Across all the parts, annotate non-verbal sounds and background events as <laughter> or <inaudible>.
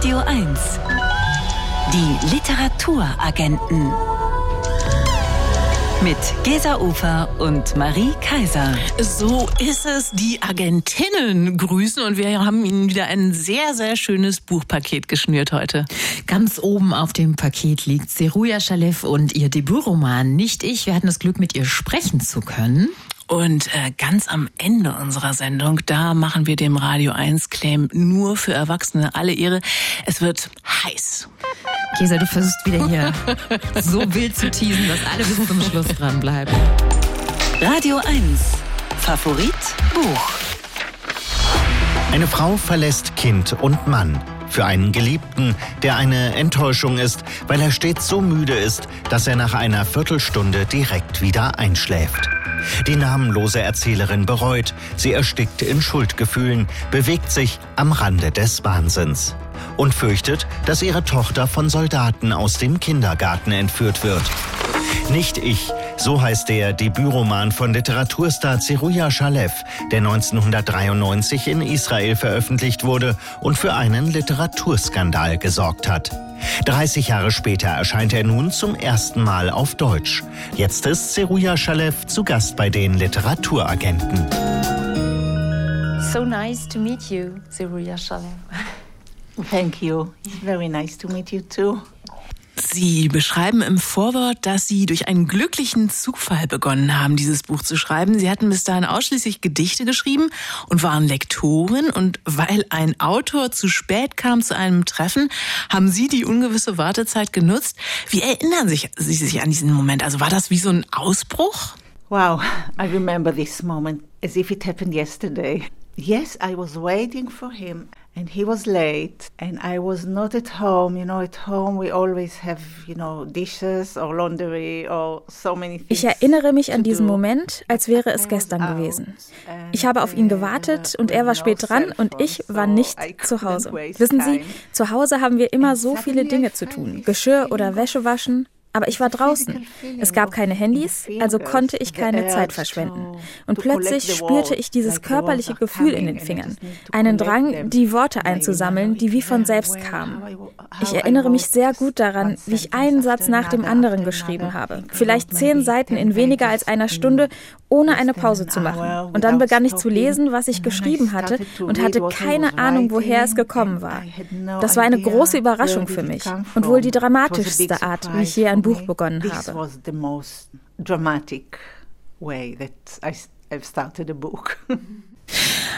Radio 1. Die Literaturagenten. Mit Gesa Ufer und Marie Kaiser. So ist es. Die Agentinnen grüßen und wir haben Ihnen wieder ein sehr, sehr schönes Buchpaket geschnürt heute. Ganz oben auf dem Paket liegt Seruja Shalev und ihr Debütroman Nicht ich. Wir hatten das Glück, mit ihr sprechen zu können. Und äh, ganz am Ende unserer Sendung, da machen wir dem Radio 1 Claim nur für Erwachsene alle Ehre. Es wird heiß. Kesa, du versuchst wieder hier so wild zu teasen, dass alle bis zum Schluss dranbleiben. Radio 1. Favorit Buch. Eine Frau verlässt Kind und Mann. Für einen Geliebten, der eine Enttäuschung ist, weil er stets so müde ist, dass er nach einer Viertelstunde direkt wieder einschläft. Die namenlose Erzählerin bereut, sie erstickt in Schuldgefühlen, bewegt sich am Rande des Wahnsinns und fürchtet, dass ihre Tochter von Soldaten aus dem Kindergarten entführt wird. Nicht ich, so heißt der Debütroman von Literaturstar Zeruja Shalev, der 1993 in Israel veröffentlicht wurde und für einen Literaturskandal gesorgt hat. 30 Jahre später erscheint er nun zum ersten Mal auf Deutsch. Jetzt ist Zeruja Shalev zu Gast bei den Literaturagenten. So nice to meet you, Zeruja Shalev. <laughs> Thank you. It's very nice to meet you too. Sie beschreiben im Vorwort, dass Sie durch einen glücklichen Zufall begonnen haben, dieses Buch zu schreiben. Sie hatten bis dahin ausschließlich Gedichte geschrieben und waren Lektorin. Und weil ein Autor zu spät kam zu einem Treffen, haben Sie die ungewisse Wartezeit genutzt. Wie erinnern sich, Sie sich an diesen Moment? Also war das wie so ein Ausbruch? Wow, I remember this moment as if it happened yesterday. Yes, I was waiting for him and he was late and I was not at home. You know, at home we always have, you know, dishes or laundry or so many things. Ich erinnere mich an diesen Moment, als wäre es gestern gewesen. Ich habe auf ihn gewartet und er war spät dran und ich war nicht zu Hause. Wissen Sie, zu Hause haben wir immer so viele Dinge zu tun. Geschirr oder Wäsche waschen, aber ich war draußen. Es gab keine Handys, also konnte ich keine Zeit verschwenden. Und plötzlich spürte ich dieses körperliche Gefühl in den Fingern. Einen Drang, die Worte einzusammeln, die wie von selbst kamen. Ich erinnere mich sehr gut daran, wie ich einen Satz nach dem anderen geschrieben habe. Vielleicht zehn Seiten in weniger als einer Stunde, ohne eine Pause zu machen. Und dann begann ich zu lesen, was ich geschrieben hatte und hatte keine Ahnung, woher es gekommen war. Das war eine große Überraschung für mich und wohl die dramatischste Art, wie ich je ein Buch begonnen habe. Was the most dramatic way that I, I've started a book. <laughs>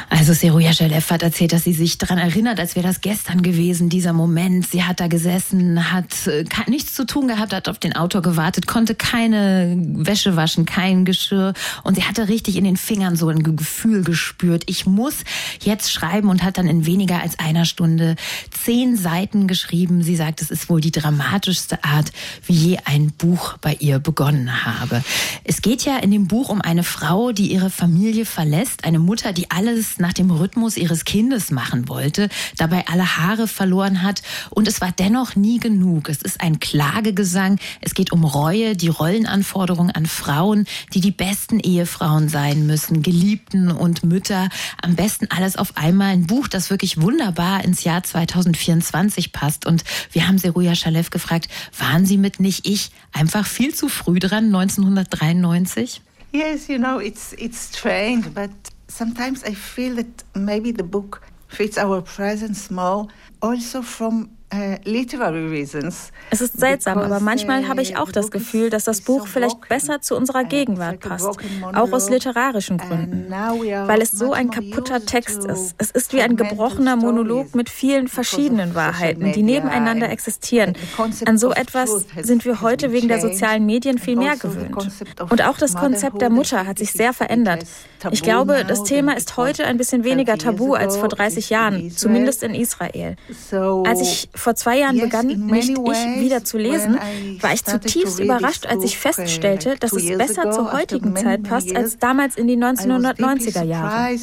Also Seruja Shalev hat erzählt, dass sie sich daran erinnert, als wäre das gestern gewesen, dieser Moment. Sie hat da gesessen, hat äh, nichts zu tun gehabt, hat auf den Autor gewartet, konnte keine Wäsche waschen, kein Geschirr. Und sie hatte richtig in den Fingern so ein Gefühl gespürt. Ich muss jetzt schreiben und hat dann in weniger als einer Stunde zehn Seiten geschrieben. Sie sagt, es ist wohl die dramatischste Art, wie je ein Buch bei ihr begonnen habe. Es geht ja in dem Buch um eine Frau, die ihre Familie verlässt, eine Mutter, die alles nach dem Rhythmus ihres Kindes machen wollte, dabei alle Haare verloren hat und es war dennoch nie genug. Es ist ein Klagegesang, es geht um Reue, die Rollenanforderungen an Frauen, die die besten Ehefrauen sein müssen, Geliebten und Mütter, am besten alles auf einmal. Ein Buch, das wirklich wunderbar ins Jahr 2024 passt und wir haben Seruja Shalev gefragt, waren Sie mit Nicht Ich einfach viel zu früh dran, 1993? Yes, you know, it's it's strange, but sometimes I feel that maybe the book fits our present small also from es ist seltsam, aber manchmal habe ich auch das Gefühl, dass das Buch vielleicht besser zu unserer Gegenwart passt, auch aus literarischen Gründen, weil es so ein kaputter Text ist. Es ist wie ein gebrochener Monolog mit vielen verschiedenen Wahrheiten, die nebeneinander existieren. An so etwas sind wir heute wegen der sozialen Medien viel mehr gewöhnt. Und auch das Konzept der Mutter hat sich sehr verändert. Ich glaube, das Thema ist heute ein bisschen weniger tabu als vor 30 Jahren, zumindest in Israel. Als ich vor zwei Jahren begann, nicht ich wieder zu lesen, war ich zutiefst überrascht, als ich feststellte, dass es besser zur heutigen Zeit passt als damals in die 1990er Jahre.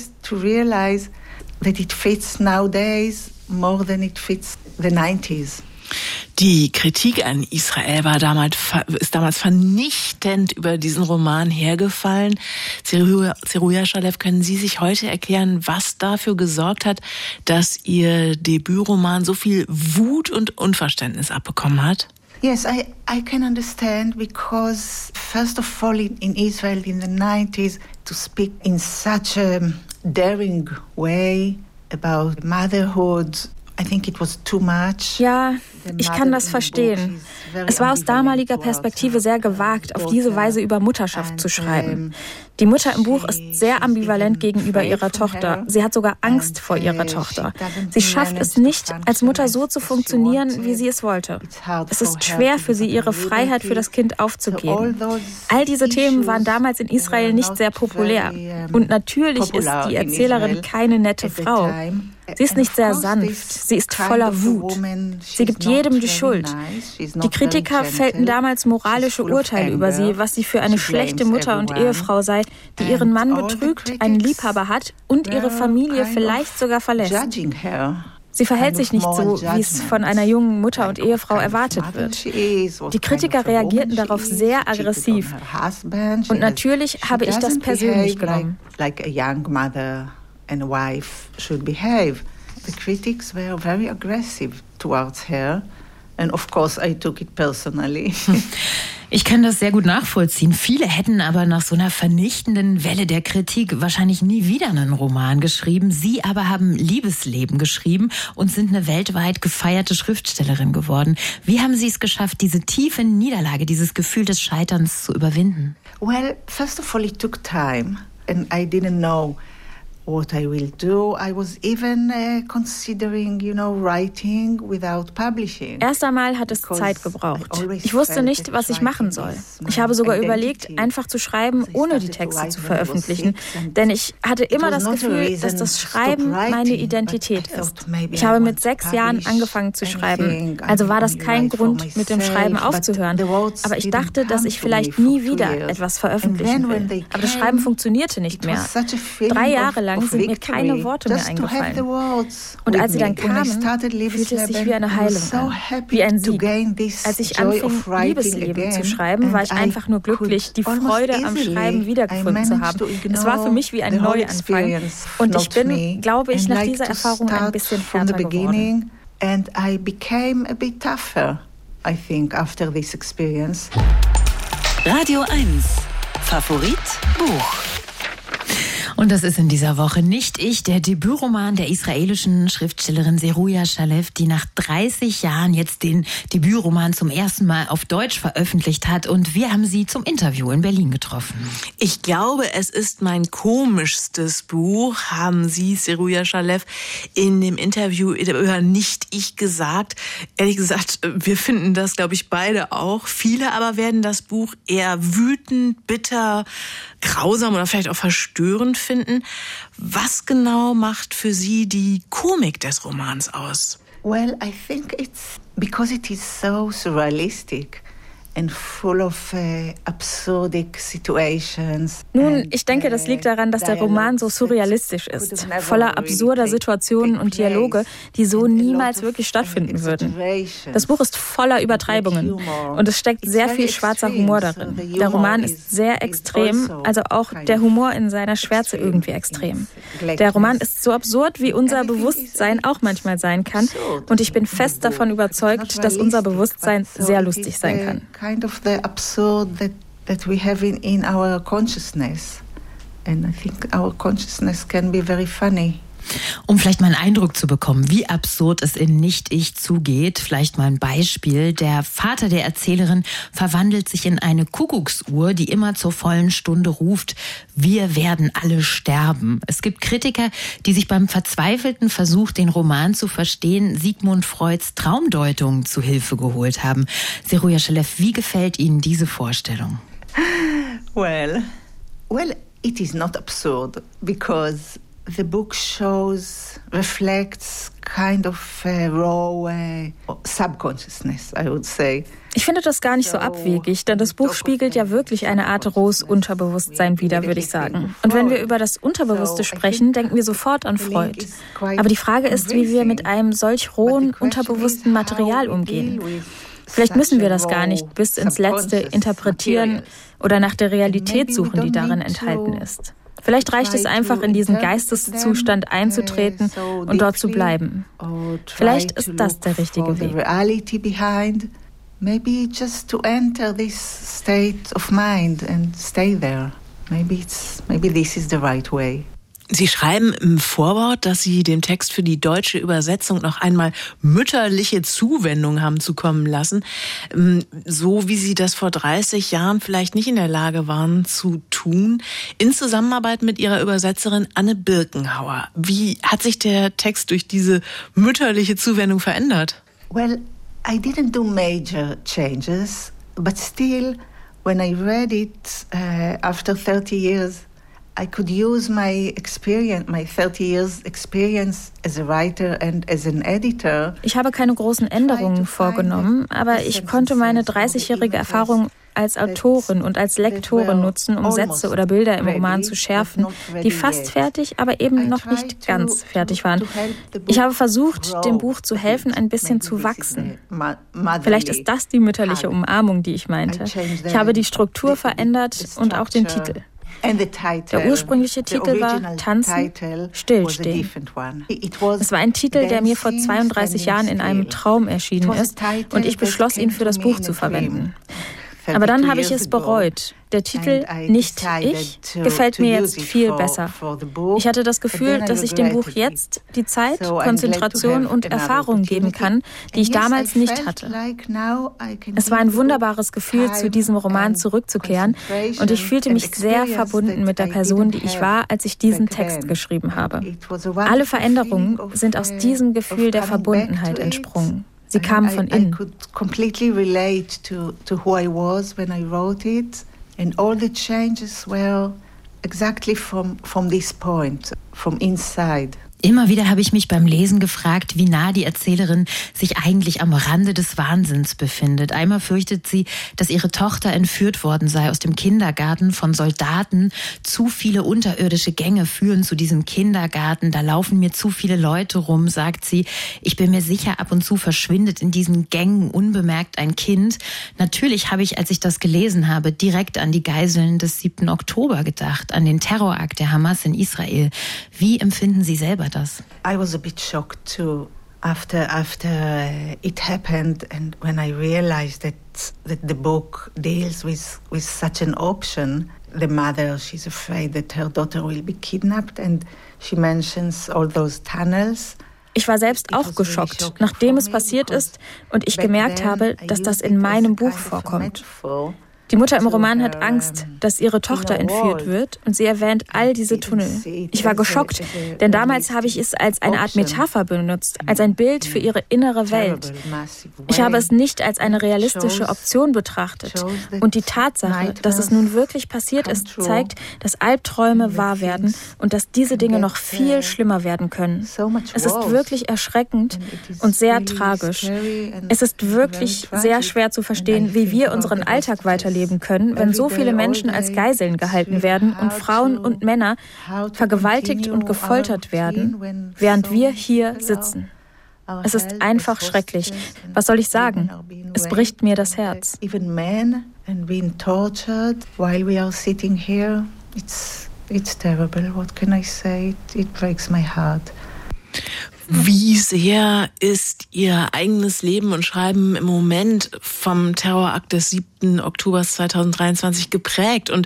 Die Kritik an Israel war damals, ist damals vernichtend über diesen Roman hergefallen. Zeruja Shalev, können Sie sich heute erklären, was dafür gesorgt hat, dass Ihr Debütroman so viel Wut und Unverständnis abbekommen hat? Yes, I, I can understand because, first of all, in, in Israel in the 90s, to speak in such a daring way about motherhood ja, ich kann das verstehen. Es war aus damaliger Perspektive sehr gewagt, auf diese Weise über Mutterschaft zu schreiben. Die Mutter im Buch ist sehr ambivalent gegenüber ihrer Tochter. Sie hat sogar Angst vor ihrer Tochter. Sie schafft es nicht, als Mutter so zu funktionieren, wie sie es wollte. Es ist schwer für sie, ihre Freiheit für das Kind aufzugeben. All diese Themen waren damals in Israel nicht sehr populär. Und natürlich ist die Erzählerin keine nette Frau. Sie ist nicht sehr sanft, sie ist voller Wut. Sie gibt jedem die Schuld. Die Kritiker fällten damals moralische Urteile über sie, was sie für eine schlechte Mutter und Ehefrau sei, die ihren Mann betrügt, einen Liebhaber hat und ihre Familie vielleicht sogar verlässt. Sie verhält sich nicht so, wie es von einer jungen Mutter und Ehefrau erwartet wird. Die Kritiker reagierten darauf sehr aggressiv. Und natürlich habe ich das persönlich genommen The critics were very aggressive towards her. And of course, I took it personally. <laughs> Ich kann das sehr gut nachvollziehen. Viele hätten aber nach so einer vernichtenden Welle der Kritik wahrscheinlich nie wieder einen Roman geschrieben. Sie aber haben Liebesleben geschrieben und sind eine weltweit gefeierte Schriftstellerin geworden. Wie haben Sie es geschafft, diese tiefe Niederlage, dieses Gefühl des Scheiterns zu überwinden? Well, first of all, it took time and I didn't know what I will do. I was even uh, considering, you know, writing without publishing. Erst einmal hat es Zeit gebraucht. Ich wusste nicht, was ich machen soll. Ich habe sogar überlegt, einfach zu schreiben, ohne die Texte zu veröffentlichen, denn ich hatte immer das Gefühl, dass das Schreiben meine Identität ist. Ich habe mit sechs Jahren angefangen zu schreiben, also war das kein Grund, mit dem Schreiben aufzuhören. Aber ich dachte, dass ich vielleicht nie wieder etwas veröffentlichen will. Aber das Schreiben funktionierte nicht mehr. Drei Jahre lang lang sind mir keine Worte mehr eingefallen. Und als sie dann kamen, fühlte es sich wie eine Heilung an, wie ein Sieg. Als ich anfing, Liebesleben zu schreiben, war ich einfach nur glücklich, die Freude am Schreiben wiedergefunden zu haben. Es war für mich wie ein Neuanfang. Und ich bin, glaube ich, nach dieser Erfahrung ein bisschen härter geworden. And I became a bit tougher, I think, after this experience. Radio 1. Favorit Buch. Und das ist in dieser Woche nicht ich, der Debütroman der israelischen Schriftstellerin Seruja Shalev, die nach 30 Jahren jetzt den Debütroman zum ersten Mal auf Deutsch veröffentlicht hat. Und wir haben sie zum Interview in Berlin getroffen. Ich glaube, es ist mein komischstes Buch, haben Sie, Seruja Shalev, in dem Interview über Nicht Ich gesagt. Ehrlich gesagt, wir finden das, glaube ich, beide auch. Viele aber werden das Buch eher wütend, bitter, grausam oder vielleicht auch verstörend finden. Was genau macht für Sie die Komik des Romans aus? Well, I think it's because it is so surrealistic. Uh, Nun, ich denke, das liegt daran, dass der Roman so surrealistisch ist, voller absurder Situationen und Dialoge, die so niemals wirklich stattfinden würden. Das Buch ist voller Übertreibungen und es steckt sehr viel schwarzer Humor darin. Der Roman ist sehr extrem, also auch der Humor in seiner Schwärze irgendwie extrem. Der Roman ist so absurd, wie unser Bewusstsein auch manchmal sein kann und ich bin fest davon überzeugt, dass unser Bewusstsein sehr lustig sein kann kind of the absurd that, that we have in, in our consciousness. And I think our consciousness can be very funny. Um vielleicht mal einen Eindruck zu bekommen, wie absurd es in Nicht-Ich zugeht, vielleicht mal ein Beispiel. Der Vater der Erzählerin verwandelt sich in eine Kuckucksuhr, die immer zur vollen Stunde ruft, wir werden alle sterben. Es gibt Kritiker, die sich beim verzweifelten Versuch, den Roman zu verstehen, Sigmund Freuds Traumdeutung zu Hilfe geholt haben. Seruja Schelev, wie gefällt Ihnen diese Vorstellung? Well, well, it is not absurd because the book shows, reflects kind of a raw uh, subconsciousness, I would say. Ich finde das gar nicht so abwegig, denn das Buch spiegelt ja wirklich eine Art rohes Unterbewusstsein wider, würde ich sagen. Und wenn wir über das Unterbewusste sprechen, denken wir sofort an Freud. Aber die Frage ist, wie wir mit einem solch rohen, unterbewussten Material umgehen. Vielleicht müssen wir das gar nicht bis ins Letzte interpretieren oder nach der Realität suchen, die darin enthalten ist. Vielleicht reicht es einfach, in diesen Geisteszustand einzutreten und dort zu bleiben. Vielleicht ist das der richtige Weg. Maybe just to enter this state of mind and stay there. Maybe it's maybe this is the right way. Sie schreiben im Vorwort, dass Sie dem Text für die deutsche Übersetzung noch einmal mütterliche Zuwendung haben zukommen lassen, ähm, so wie Sie das vor 30 Jahren vielleicht nicht in der Lage waren zu tun, in Zusammenarbeit mit Ihrer Übersetzerin Anne Birkenhauer. Wie hat sich der Text durch diese mütterliche Zuwendung verändert? Well, I didn't do major changes, but still, when I read it uh, after 30 years, I could use my experience, my 30 years experience as a writer and as an editor. Ich habe keine großen Änderungen vorgenommen, aber ich konnte meine 30-jährige Erfahrung als Autorin und als Lektorin nutzen, um Sätze oder Bilder im Roman zu schärfen, die fast fertig, aber eben noch nicht ganz fertig waren. Ich habe versucht, dem Buch zu helfen, ein bisschen zu wachsen. Vielleicht ist das die mütterliche Umarmung, die ich meinte. Ich habe die Struktur verändert und auch den Titel. Der ursprüngliche Titel war Tanzen, Stillstehen. Es war ein Titel, der mir vor 32 Jahren in einem Traum erschienen ist und ich beschloss, ihn für das Buch zu verwenden. Aber dann habe ich es bereut. Der Titel Nicht ich gefällt mir jetzt viel besser. Ich hatte das Gefühl, dass ich dem Buch jetzt die Zeit, Konzentration und Erfahrung geben kann, die ich damals nicht hatte. Es war ein wunderbares Gefühl, zu diesem Roman zurückzukehren und ich fühlte mich sehr verbunden mit der Person, die ich war, als ich diesen Text geschrieben habe. Alle Veränderungen sind aus diesem Gefühl der Verbundenheit entsprungen. Sie kamen von innen. I could completely relate to, to who I was when I wrote it. And all the changes were exactly from, from this point, from inside. Immer wieder habe ich mich beim Lesen gefragt, wie nah die Erzählerin sich eigentlich am Rande des Wahnsinns befindet. Einmal fürchtet sie, dass ihre Tochter entführt worden sei aus dem Kindergarten von Soldaten. Zu viele unterirdische Gänge führen zu diesem Kindergarten. Da laufen mir zu viele Leute rum, sagt sie. Ich bin mir sicher, ab und zu verschwindet in diesen Gängen unbemerkt ein Kind. Natürlich habe ich, als ich das gelesen habe, direkt an die Geiseln des 7. Oktober gedacht, an den Terrorakt der Hamas in Israel. Wie empfinden Sie selber das? I was a bit shocked too after after it happened and when I realized that that the book deals with with such an option. The mother, she's afraid that her daughter will be kidnapped and she mentions all those tunnels. Ich war selbst auch geschockt, nachdem es passiert ist und ich gemerkt habe, dass das in meinem Buch vorkommt. Die Mutter im Roman hat Angst, dass ihre Tochter entführt wird und sie erwähnt all diese Tunnel. Ich war geschockt, denn damals habe ich es als eine Art Metapher benutzt, als ein Bild für ihre innere Welt. Ich habe es nicht als eine realistische Option betrachtet. Und die Tatsache, dass es nun wirklich passiert ist, zeigt, dass Albträume wahr werden und dass diese Dinge noch viel schlimmer werden können. Es ist wirklich erschreckend und sehr tragisch. Es ist wirklich sehr schwer zu verstehen, wie wir unseren Alltag weiterleben leben können, wenn so viele Menschen als Geiseln gehalten werden und Frauen und Männer vergewaltigt und gefoltert werden, während wir hier sitzen. Es ist einfach schrecklich. Was soll ich sagen? Es bricht mir das Herz. It's terrible. What can I say? It breaks my heart. <laughs> Wie sehr ist Ihr eigenes Leben und Schreiben im Moment vom Terrorakt des 7. Oktober 2023 geprägt? Und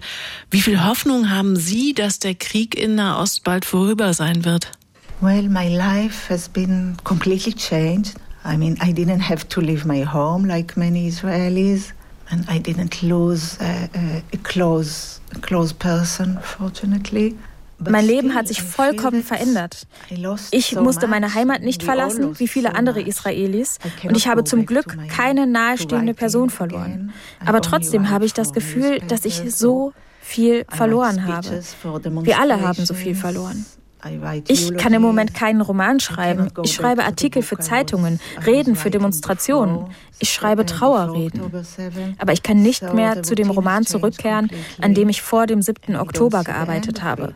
wie viel Hoffnung haben Sie, dass der Krieg in Nahost bald vorüber sein wird? Well, my life has been completely changed. I mean, I didn't have to leave my home like many Israelis, and I didn't lose a, a, close, a close person, fortunately. Mein Leben hat sich vollkommen verändert. Ich musste meine Heimat nicht verlassen, wie viele andere Israelis, und ich habe zum Glück keine nahestehende Person verloren. Aber trotzdem habe ich das Gefühl, dass ich so viel verloren habe. Wir alle haben so viel verloren. Ich kann im Moment keinen Roman schreiben. Ich schreibe Artikel für Zeitungen, Reden für Demonstrationen. Ich schreibe Trauerreden. Aber ich kann nicht mehr zu dem Roman zurückkehren, an dem ich vor dem 7. Oktober gearbeitet habe.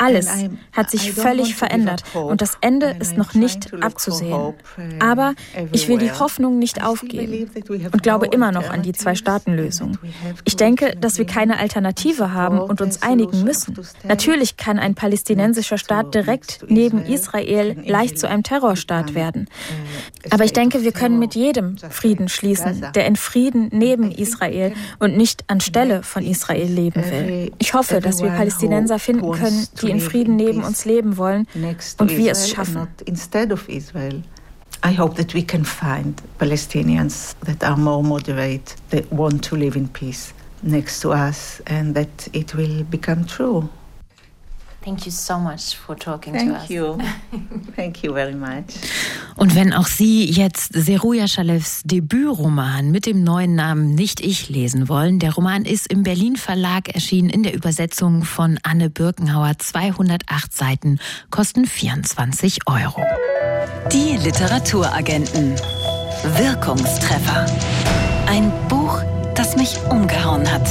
Alles hat sich völlig verändert und das Ende ist noch nicht abzusehen. Aber ich will die Hoffnung nicht aufgeben und glaube immer noch an die Zwei-Staaten-Lösung. Ich denke, dass wir keine Alternative haben und uns einigen müssen. Natürlich kann ein palästinensischer Staat direkt neben Israel leicht zu einem Terrorstaat werden. Aber ich denke, wir können mit jedem Frieden schließen, der in Frieden neben Israel und nicht anstelle von Israel leben will. Ich hoffe, dass wir Palästinenser finden können, die in Frieden neben uns leben wollen und wir es schaffen. I hope that we can find Palestinians that are more moderate, that want to live in peace next to us, and that it will become true. Thank you so much for talking Thank to us. you. <laughs> Thank you very much. Und wenn auch Sie jetzt Seruja Schalevs Debütroman mit dem neuen Namen Nicht ich lesen wollen, der Roman ist im Berlin Verlag erschienen in der Übersetzung von Anne Birkenhauer, 208 Seiten, kosten 24 Euro. Die Literaturagenten. Wirkungstreffer. Ein Buch, das mich umgehauen hat.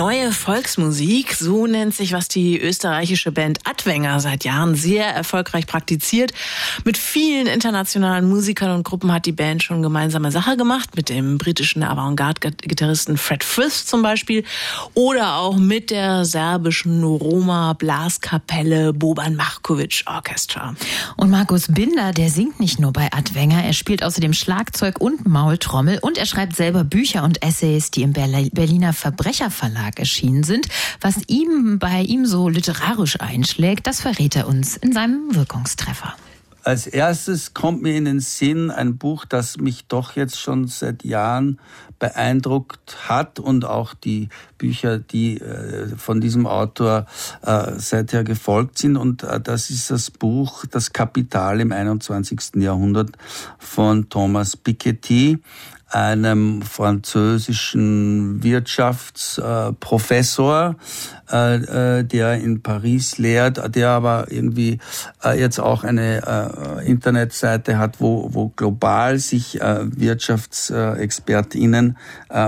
Neue Volksmusik, so nennt sich, was die österreichische Band Adwenger seit Jahren sehr erfolgreich praktiziert. Mit vielen internationalen Musikern und Gruppen hat die Band schon gemeinsame Sache gemacht, mit dem britischen Avantgarde-Gitarristen Fred Frith zum Beispiel. Oder auch mit der serbischen Roma Blaskapelle Boban Markovic Orchestra. Und Markus Binder, der singt nicht nur bei Adwenger, er spielt außerdem Schlagzeug und Maultrommel. Und er schreibt selber Bücher und Essays, die im Berliner Verbrecherverlag erschienen sind. Was ihm bei ihm so literarisch einschlägt, das verrät er uns in seinem Wirkungstreffer. Als erstes kommt mir in den Sinn ein Buch, das mich doch jetzt schon seit Jahren beeindruckt hat und auch die Bücher, die äh, von diesem Autor äh, seither gefolgt sind. Und äh, das ist das Buch Das Kapital im 21. Jahrhundert von Thomas Piketty einem französischen Wirtschaftsprofessor, äh, äh, der in Paris lehrt, der aber irgendwie äh, jetzt auch eine Internetseite hat, wo, wo global sich Wirtschaftsexpertinnen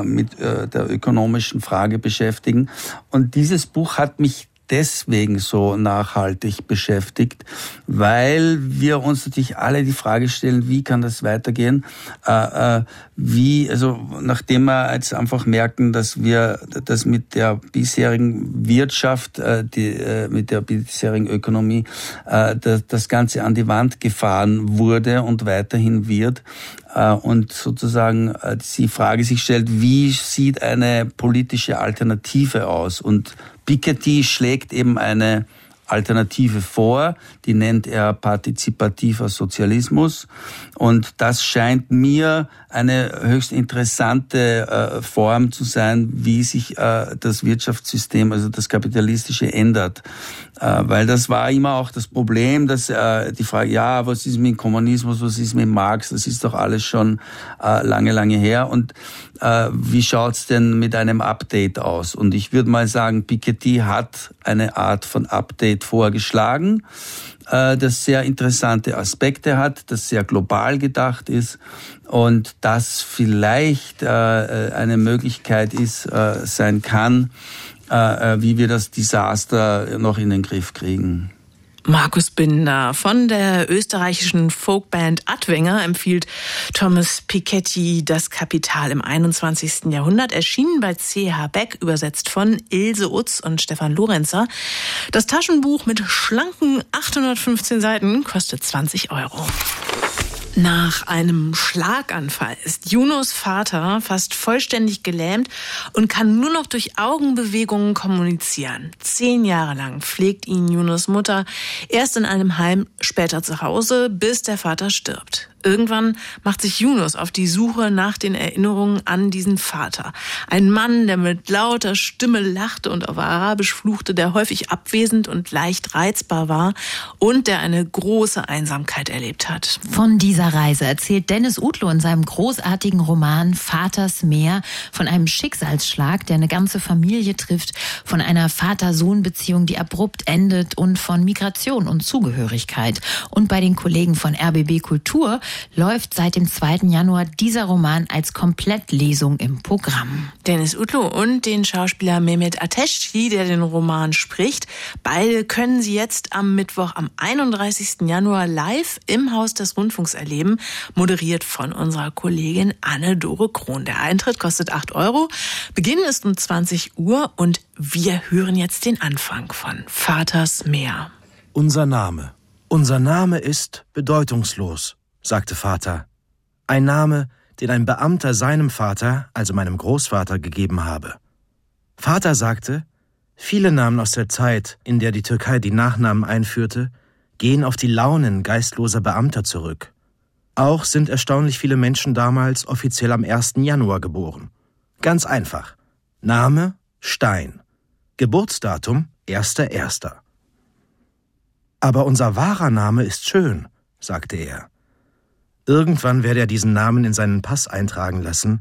mit der ökonomischen Frage beschäftigen. Und dieses Buch hat mich deswegen so nachhaltig beschäftigt, weil wir uns natürlich alle die Frage stellen, wie kann das weitergehen? Äh, äh, wie, also nachdem wir jetzt einfach merken, dass wir das mit der bisherigen Wirtschaft, äh, die, äh, mit der bisherigen Ökonomie, äh, das, das Ganze an die Wand gefahren wurde und weiterhin wird, äh, und sozusagen die Frage sich stellt, wie sieht eine politische Alternative aus? Und Piketty schlägt eben eine Alternative vor, die nennt er partizipativer Sozialismus. Und das scheint mir eine höchst interessante äh, Form zu sein, wie sich äh, das Wirtschaftssystem, also das kapitalistische, ändert. Äh, weil das war immer auch das Problem, dass die Frage, ja, was ist mit Kommunismus, was ist mit Marx, das ist doch alles schon lange, lange her. Und äh, wie schaut's denn mit einem Update aus? Und ich würde mal sagen, Piketty hat eine Art von Update vorgeschlagen, äh, das sehr interessante Aspekte hat, das sehr global gedacht ist und das vielleicht äh, eine Möglichkeit ist, äh, sein kann, äh, äh, wie wir das Desaster noch in den Griff kriegen. Markus Binder von der österreichischen Folkband Adwenger empfiehlt Thomas Piketty Das Kapital im 21. Jahrhundert, erschienen bei CH Beck, übersetzt von Ilse Utz und Stefan Lorenzer. Das Taschenbuch mit schlanken 815 Seiten kostet 20 Euro. Nach einem Schlaganfall ist Junos Vater fast vollständig gelähmt und kann nur noch durch Augenbewegungen kommunizieren. Zehn Jahre lang pflegt ihn Junos Mutter erst in einem Heim, später zu Hause, bis der Vater stirbt. Irgendwann macht sich Yunus auf die Suche nach den Erinnerungen an diesen Vater. Ein Mann, der mit lauter Stimme lachte und auf Arabisch fluchte, der häufig abwesend und leicht reizbar war und der eine große Einsamkeit erlebt hat. Von dieser Reise erzählt Dennis Utlo in seinem großartigen Roman Vaters Meer von einem Schicksalsschlag, der eine ganze Familie trifft, von einer Vater-Sohn-Beziehung, die abrupt endet und von Migration und Zugehörigkeit. Und bei den Kollegen von RBB Kultur läuft seit dem 2. Januar dieser Roman als Komplettlesung im Programm. Dennis Utlo und den Schauspieler Mehmet Ateşçi, der den Roman spricht, beide können Sie jetzt am Mittwoch, am 31. Januar live im Haus des Rundfunks erleben, moderiert von unserer Kollegin Anne-Dore Krohn. Der Eintritt kostet 8 Euro. Beginn ist um 20 Uhr und wir hören jetzt den Anfang von Vaters Meer. Unser Name. Unser Name ist bedeutungslos sagte Vater. Ein Name, den ein Beamter seinem Vater, also meinem Großvater, gegeben habe. Vater sagte, viele Namen aus der Zeit, in der die Türkei die Nachnamen einführte, gehen auf die Launen geistloser Beamter zurück. Auch sind erstaunlich viele Menschen damals offiziell am 1. Januar geboren. Ganz einfach. Name Stein. Geburtsdatum 1.1. Aber unser wahrer Name ist schön, sagte er. Irgendwann werde er diesen Namen in seinen Pass eintragen lassen,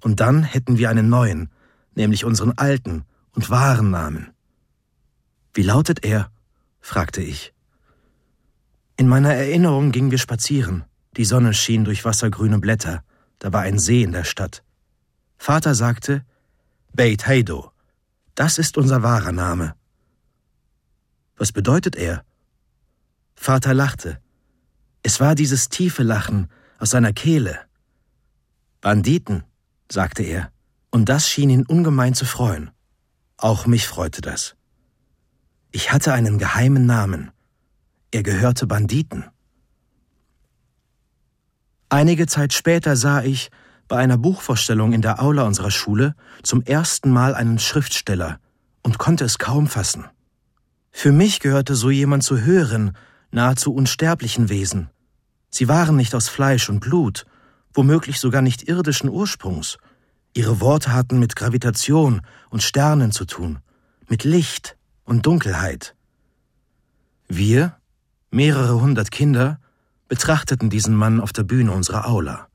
und dann hätten wir einen neuen, nämlich unseren alten und wahren Namen. Wie lautet er? fragte ich. In meiner Erinnerung gingen wir spazieren. Die Sonne schien durch wassergrüne Blätter. Da war ein See in der Stadt. Vater sagte, Beit Heido. Das ist unser wahrer Name. Was bedeutet er? Vater lachte. Es war dieses tiefe Lachen aus seiner Kehle. Banditen, sagte er, und das schien ihn ungemein zu freuen. Auch mich freute das. Ich hatte einen geheimen Namen. Er gehörte Banditen. Einige Zeit später sah ich bei einer Buchvorstellung in der Aula unserer Schule zum ersten Mal einen Schriftsteller und konnte es kaum fassen. Für mich gehörte so jemand zu höheren, nahezu unsterblichen Wesen. Sie waren nicht aus Fleisch und Blut, womöglich sogar nicht irdischen Ursprungs. Ihre Worte hatten mit Gravitation und Sternen zu tun, mit Licht und Dunkelheit. Wir, mehrere hundert Kinder, betrachteten diesen Mann auf der Bühne unserer Aula.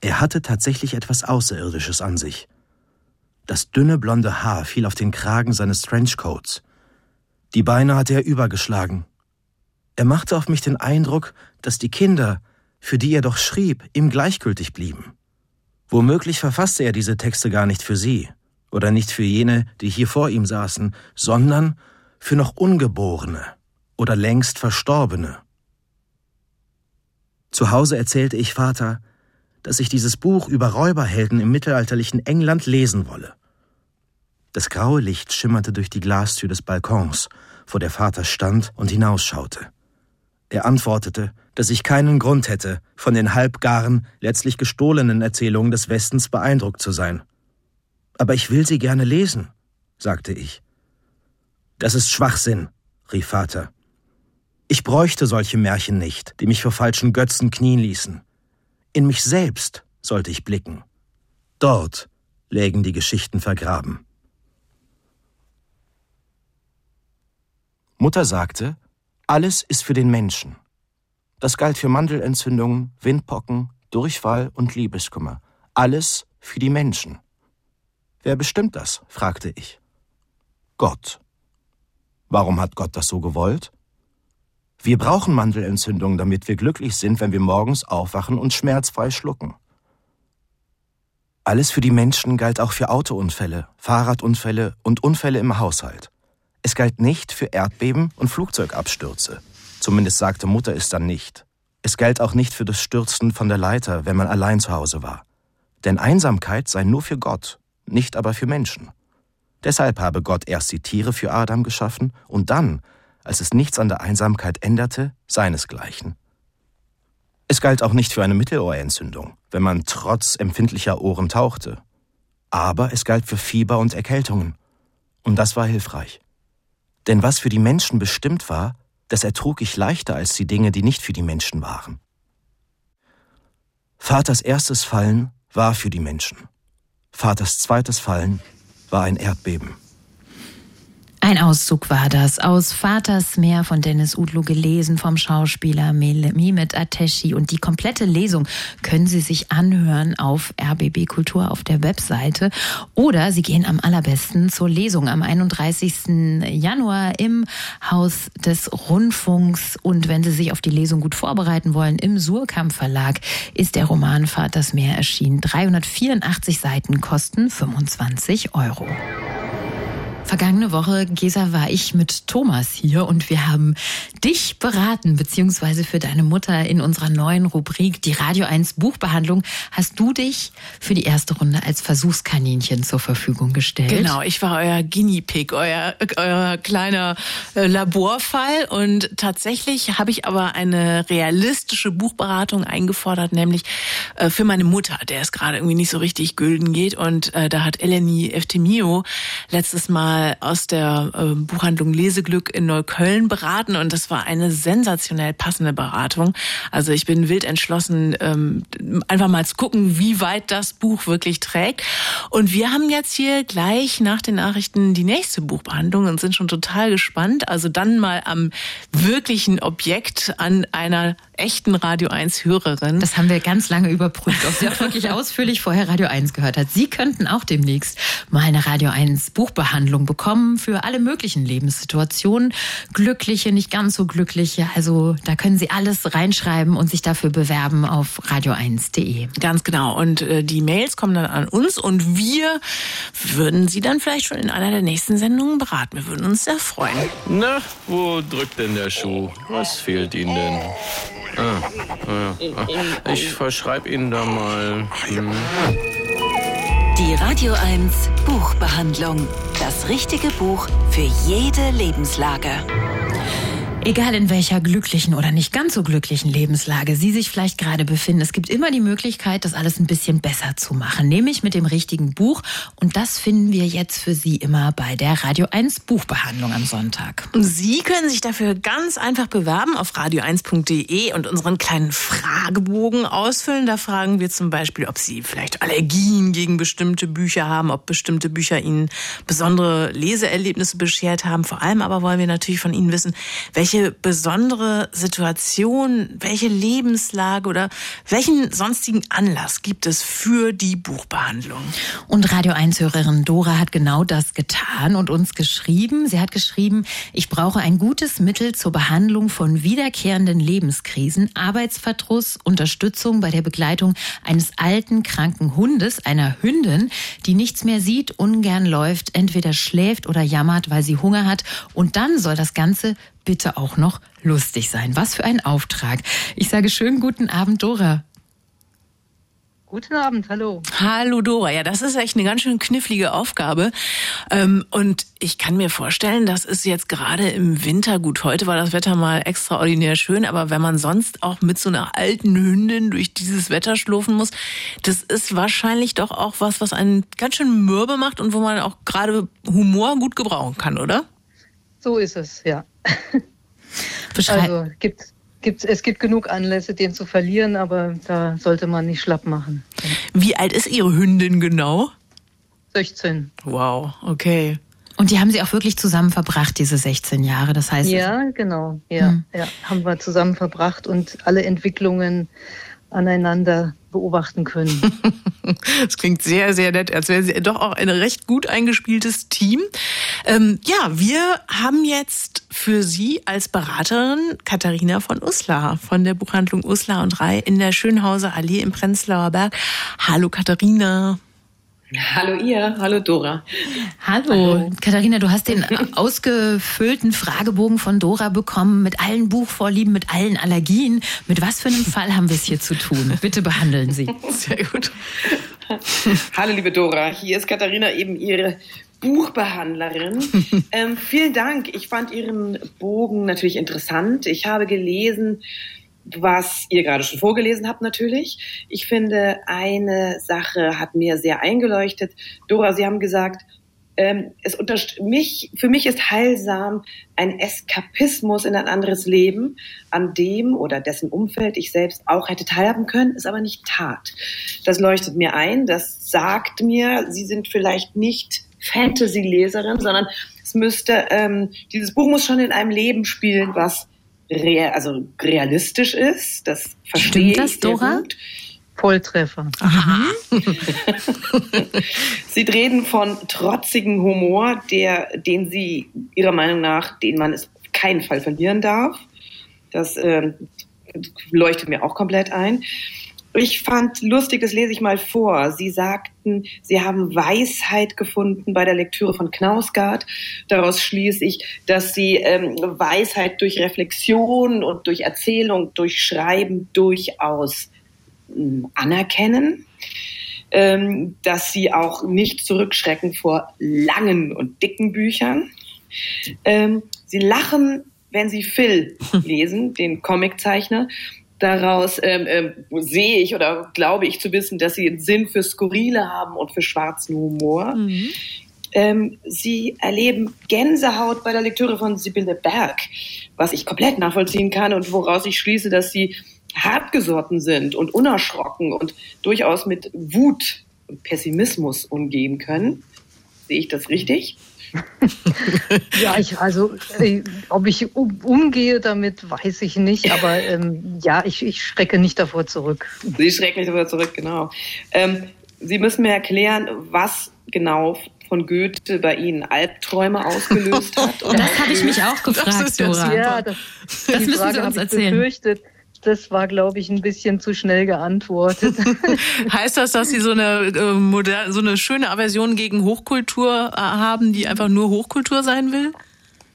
Er hatte tatsächlich etwas Außerirdisches an sich. Das dünne blonde Haar fiel auf den Kragen seines Trenchcoats. Die Beine hatte er übergeschlagen er machte auf mich den Eindruck, dass die Kinder, für die er doch schrieb, ihm gleichgültig blieben. Womöglich verfasste er diese Texte gar nicht für sie oder nicht für jene, die hier vor ihm saßen, sondern für noch Ungeborene oder längst Verstorbene. Zu Hause erzählte ich Vater, dass ich dieses Buch über Räuberhelden im mittelalterlichen England lesen wolle. Das graue Licht schimmerte durch die Glastür des Balkons, vor der Vater stand und hinausschaute. Er antwortete, dass ich keinen Grund hätte, von den halbgaren, letztlich gestohlenen Erzählungen des Westens beeindruckt zu sein. Aber ich will sie gerne lesen, sagte ich. Das ist Schwachsinn, rief Vater. Ich bräuchte solche Märchen nicht, die mich vor falschen Götzen knien ließen. In mich selbst sollte ich blicken. Dort lägen die Geschichten vergraben. Mutter sagte, alles ist für den Menschen. Das galt für Mandelentzündungen, Windpocken, Durchfall und Liebeskummer. Alles für die Menschen. Wer bestimmt das? fragte ich. Gott. Warum hat Gott das so gewollt? Wir brauchen Mandelentzündungen, damit wir glücklich sind, wenn wir morgens aufwachen und schmerzfrei schlucken. Alles für die Menschen galt auch für Autounfälle, Fahrradunfälle und Unfälle im Haushalt. Es galt nicht für Erdbeben und Flugzeugabstürze. Zumindest sagte Mutter es dann nicht. Es galt auch nicht für das Stürzen von der Leiter, wenn man allein zu Hause war. Denn Einsamkeit sei nur für Gott, nicht aber für Menschen. Deshalb habe Gott erst die Tiere für Adam geschaffen und dann, als es nichts an der Einsamkeit änderte, seinesgleichen. Es galt auch nicht für eine Mittelohrentzündung, wenn man trotz empfindlicher Ohren tauchte. Aber es galt für Fieber und Erkältungen. Und das war hilfreich. Denn was für die Menschen bestimmt war, das ertrug ich leichter als die Dinge, die nicht für die Menschen waren. Vaters erstes Fallen war für die Menschen. Vaters zweites Fallen war ein Erdbeben. Ein Auszug war das aus Vaters Meer von Dennis Udlo gelesen vom Schauspieler Mehmet Ateshi. Und die komplette Lesung können Sie sich anhören auf RBB Kultur auf der Webseite. Oder Sie gehen am allerbesten zur Lesung am 31. Januar im Haus des Rundfunks. Und wenn Sie sich auf die Lesung gut vorbereiten wollen, im Surkamp Verlag ist der Roman Vaters Meer erschienen. 384 Seiten kosten 25 Euro. Vergangene Woche, Gesa, war ich mit Thomas hier und wir haben dich beraten, beziehungsweise für deine Mutter in unserer neuen Rubrik, die Radio 1 Buchbehandlung, hast du dich für die erste Runde als Versuchskaninchen zur Verfügung gestellt. Genau, ich war euer Guinea Pig, euer, euer kleiner äh, Laborfall. Und tatsächlich habe ich aber eine realistische Buchberatung eingefordert, nämlich äh, für meine Mutter, der es gerade irgendwie nicht so richtig gülden geht. Und äh, da hat Eleni Eftemio letztes Mal mal aus der äh, Buchhandlung Leseglück in Neukölln beraten und das war eine sensationell passende Beratung. Also ich bin wild entschlossen, ähm, einfach mal zu gucken, wie weit das Buch wirklich trägt. Und wir haben jetzt hier gleich nach den Nachrichten die nächste Buchbehandlung und sind schon total gespannt. Also dann mal am wirklichen Objekt an einer echten Radio 1 Hörerin. Das haben wir ganz lange überprüft, ob sie auch wirklich <laughs> ausführlich vorher Radio 1 gehört hat. Sie könnten auch demnächst mal eine Radio 1 Buchbehandlung bekommen für alle möglichen Lebenssituationen. Glückliche, nicht ganz so glückliche. Also da können Sie alles reinschreiben und sich dafür bewerben auf radio1.de. Ganz genau. Und äh, die Mails kommen dann an uns und wir würden Sie dann vielleicht schon in einer der nächsten Sendungen beraten. Wir würden uns sehr freuen. Na, wo drückt denn der Schuh? Was fehlt Ihnen denn? Ah, ah, ah. Ich verschreibe Ihnen da mal. Hm. Die Radio 1 Buchbehandlung. Das richtige Buch für jede Lebenslage. Egal in welcher glücklichen oder nicht ganz so glücklichen Lebenslage Sie sich vielleicht gerade befinden, es gibt immer die Möglichkeit, das alles ein bisschen besser zu machen, nämlich mit dem richtigen Buch. Und das finden wir jetzt für Sie immer bei der Radio 1 Buchbehandlung am Sonntag. Sie können sich dafür ganz einfach bewerben auf radio1.de und unseren kleinen Fragebogen ausfüllen. Da fragen wir zum Beispiel, ob Sie vielleicht Allergien gegen bestimmte Bücher haben, ob bestimmte Bücher Ihnen besondere Leseerlebnisse beschert haben. Vor allem aber wollen wir natürlich von Ihnen wissen, welche welche besondere Situation, welche Lebenslage oder welchen sonstigen Anlass gibt es für die Buchbehandlung? Und Radio 1-Hörerin Dora hat genau das getan und uns geschrieben. Sie hat geschrieben, ich brauche ein gutes Mittel zur Behandlung von wiederkehrenden Lebenskrisen, Arbeitsverdruss, Unterstützung bei der Begleitung eines alten, kranken Hundes, einer Hündin, die nichts mehr sieht, ungern läuft, entweder schläft oder jammert, weil sie Hunger hat. Und dann soll das Ganze bitte auch noch lustig sein. Was für ein Auftrag. Ich sage schönen guten Abend, Dora. Guten Abend, hallo. Hallo Dora. Ja, das ist echt eine ganz schön knifflige Aufgabe. Ähm, und ich kann mir vorstellen, das ist jetzt gerade im Winter gut. Heute war das Wetter mal extraordinär schön, aber wenn man sonst auch mit so einer alten Hündin durch dieses Wetter schlurfen muss, das ist wahrscheinlich doch auch was, was einen ganz schön mürbe macht und wo man auch gerade Humor gut gebrauchen kann, oder? So ist es, ja. <laughs> also gibt, gibt, es gibt genug Anlässe, den zu verlieren, aber da sollte man nicht schlapp machen. Wie alt ist Ihre Hündin genau? 16. Wow, okay. Und die haben Sie auch wirklich zusammen verbracht, diese 16 Jahre. Das heißt. Ja, genau. Ja, hm. ja, haben wir zusammen verbracht und alle Entwicklungen aneinander beobachten können. <laughs> Das klingt sehr, sehr nett, als wäre sie doch auch ein recht gut eingespieltes Team. Ähm, ja, wir haben jetzt für Sie als Beraterin Katharina von Uslar von der Buchhandlung Uslar und Rei in der Schönhauser Allee im Prenzlauer Berg. Hallo Katharina. Hallo ihr, hallo Dora. Hallo. hallo. Katharina, du hast den <laughs> ausgefüllten Fragebogen von Dora bekommen mit allen Buchvorlieben, mit allen Allergien. Mit was für einem Fall haben wir es hier zu tun? Bitte behandeln Sie. <laughs> Sehr gut. hallo liebe Dora, hier ist Katharina eben Ihre Buchbehandlerin. <laughs> ähm, vielen Dank. Ich fand Ihren Bogen natürlich interessant. Ich habe gelesen, was ihr gerade schon vorgelesen habt natürlich. Ich finde, eine Sache hat mir sehr eingeleuchtet. Dora, Sie haben gesagt, ähm, es mich, für mich ist heilsam ein Eskapismus in ein anderes Leben, an dem oder dessen Umfeld ich selbst auch hätte teilhaben können, es aber nicht tat. Das leuchtet mir ein, das sagt mir, Sie sind vielleicht nicht Fantasy-Leserin, sondern es müsste, ähm, dieses Buch muss schon in einem Leben spielen, was real, also realistisch ist. Das verstehe Stimmt das, ich sehr Dora? gut. Volltreffer. <laughs> Sie reden von trotzigen Humor, der, den Sie Ihrer Meinung nach, den man es auf keinen Fall verlieren darf. Das äh, leuchtet mir auch komplett ein. Ich fand lustig, das lese ich mal vor. Sie sagten, Sie haben Weisheit gefunden bei der Lektüre von Knausgard. Daraus schließe ich, dass Sie ähm, Weisheit durch Reflexion und durch Erzählung, durch Schreiben durchaus ähm, anerkennen. Ähm, dass Sie auch nicht zurückschrecken vor langen und dicken Büchern. Ähm, Sie lachen, wenn Sie Phil <laughs> lesen, den Comiczeichner, Daraus ähm, ähm, sehe ich oder glaube ich zu wissen, dass sie einen Sinn für Skurrile haben und für schwarzen Humor. Mhm. Ähm, sie erleben Gänsehaut bei der Lektüre von Sibylle Berg, was ich komplett nachvollziehen kann und woraus ich schließe, dass sie hartgesotten sind und unerschrocken und durchaus mit Wut und Pessimismus umgehen können. Sehe ich das richtig? Ja, ich, also, äh, ob ich um, umgehe damit, weiß ich nicht, aber ähm, ja, ich, ich schrecke nicht davor zurück. Sie schrecken nicht davor zurück, genau. Ähm, Sie müssen mir erklären, was genau von Goethe bei Ihnen Albträume ausgelöst <laughs> hat. Und das habe ich mich auch <laughs> gefragt, Dora. Ja, das, das müssen Frage Sie uns erzählen. befürchtet. Das war, glaube ich, ein bisschen zu schnell geantwortet. <laughs> Heißt das, dass Sie so eine, äh, moderne, so eine schöne Aversion gegen Hochkultur äh, haben, die einfach nur Hochkultur sein will?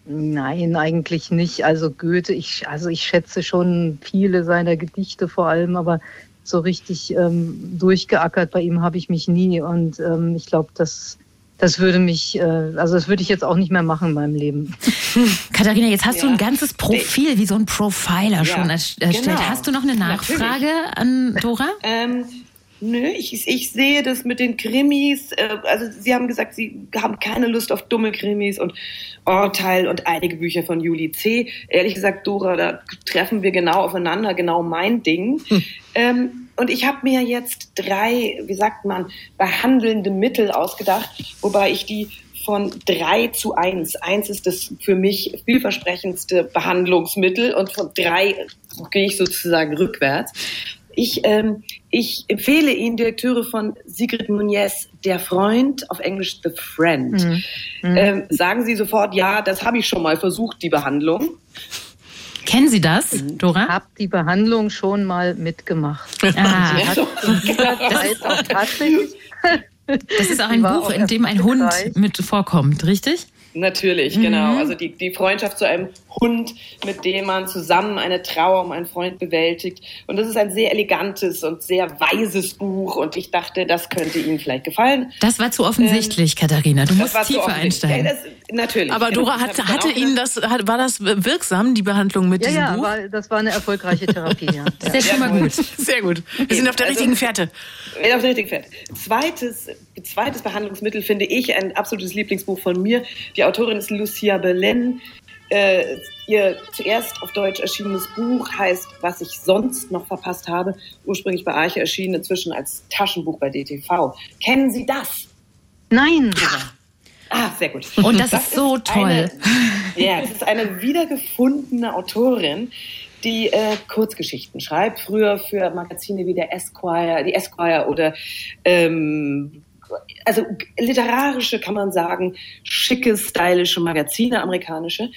Nein, eigentlich nicht. Also Goethe, ich, also ich schätze schon viele seiner Gedichte vor allem, aber so richtig ähm, durchgeackert bei ihm habe ich mich nie. Und ähm, ich glaube, das, das würde mich, äh, also das würde ich jetzt auch nicht mehr machen in meinem Leben. <laughs> Katharina, jetzt hast du Ja. ein ganzes Profil, wie so ein Profiler Ja, schon erstellt. genau. Hast du noch eine Nachfrage an Dora? <laughs> Ähm, nö, ich, ich sehe das mit den Krimis. Äh, also Sie haben gesagt, Sie haben keine Lust auf dumme Krimis und Urteil und einige Bücher von Juli C. Ehrlich gesagt, Dora, da treffen wir genau aufeinander, genau mein Ding. Ähm, und ich habe mir jetzt drei, wie sagt man, behandelnde Mittel ausgedacht, wobei ich die von drei zu eins. Eins ist das für mich vielversprechendste Behandlungsmittel und von drei gehe ich sozusagen rückwärts. Ich, ähm, ich empfehle Ihnen die Lektüre von Sigrid Nunez, Der Freund, auf Englisch The Friend. Mhm. Ähm, sagen Sie sofort, ja, das habe ich schon mal versucht, die Behandlung. Kennen Sie das, Ich Dora? habe die Behandlung schon mal mitgemacht. Ah, das ist auch <laughs> ein Buch, auch in dem ein Hund mit vorkommt, richtig? Natürlich, genau. Also die, die Freundschaft zu einem Hund, mit dem man zusammen eine Trauer um einen Freund bewältigt. Und das ist ein sehr elegantes und sehr weises Buch. Und ich dachte, das könnte Ihnen vielleicht gefallen. Das war zu offensichtlich, Katharina. Du musst tiefer einsteigen. Ja, das, natürlich. Aber genau. Dora, Das hat, dann hatte Ihnen das, hat, war das wirksam, die Behandlung mit Ja, diesem ja, Buch? war, das war eine erfolgreiche Therapie, ja. <laughs> Das ist ja schon mal gut. Sehr gut. Wir sind auf der Also- richtigen Fährte. Ja, auf der richtigen Fährte. Zweites, zweites Behandlungsmittel finde ich ein absolutes Lieblingsbuch von mir. Die Autorin ist Lucia Belen. Äh, ihr zuerst auf Deutsch erschienenes Buch heißt Was ich sonst noch verpasst habe. Ursprünglich bei Arche erschienen, inzwischen als Taschenbuch bei DTV. Kennen Sie das? Nein, Ah, sehr gut. Und das ist so toll. Eine, ja, das ist eine wiedergefundene Autorin, die äh, Kurzgeschichten schreibt. Früher für Magazine wie der Esquire, die Esquire oder ähm, also literarische, kann man sagen, schicke, stylische Magazine, amerikanische.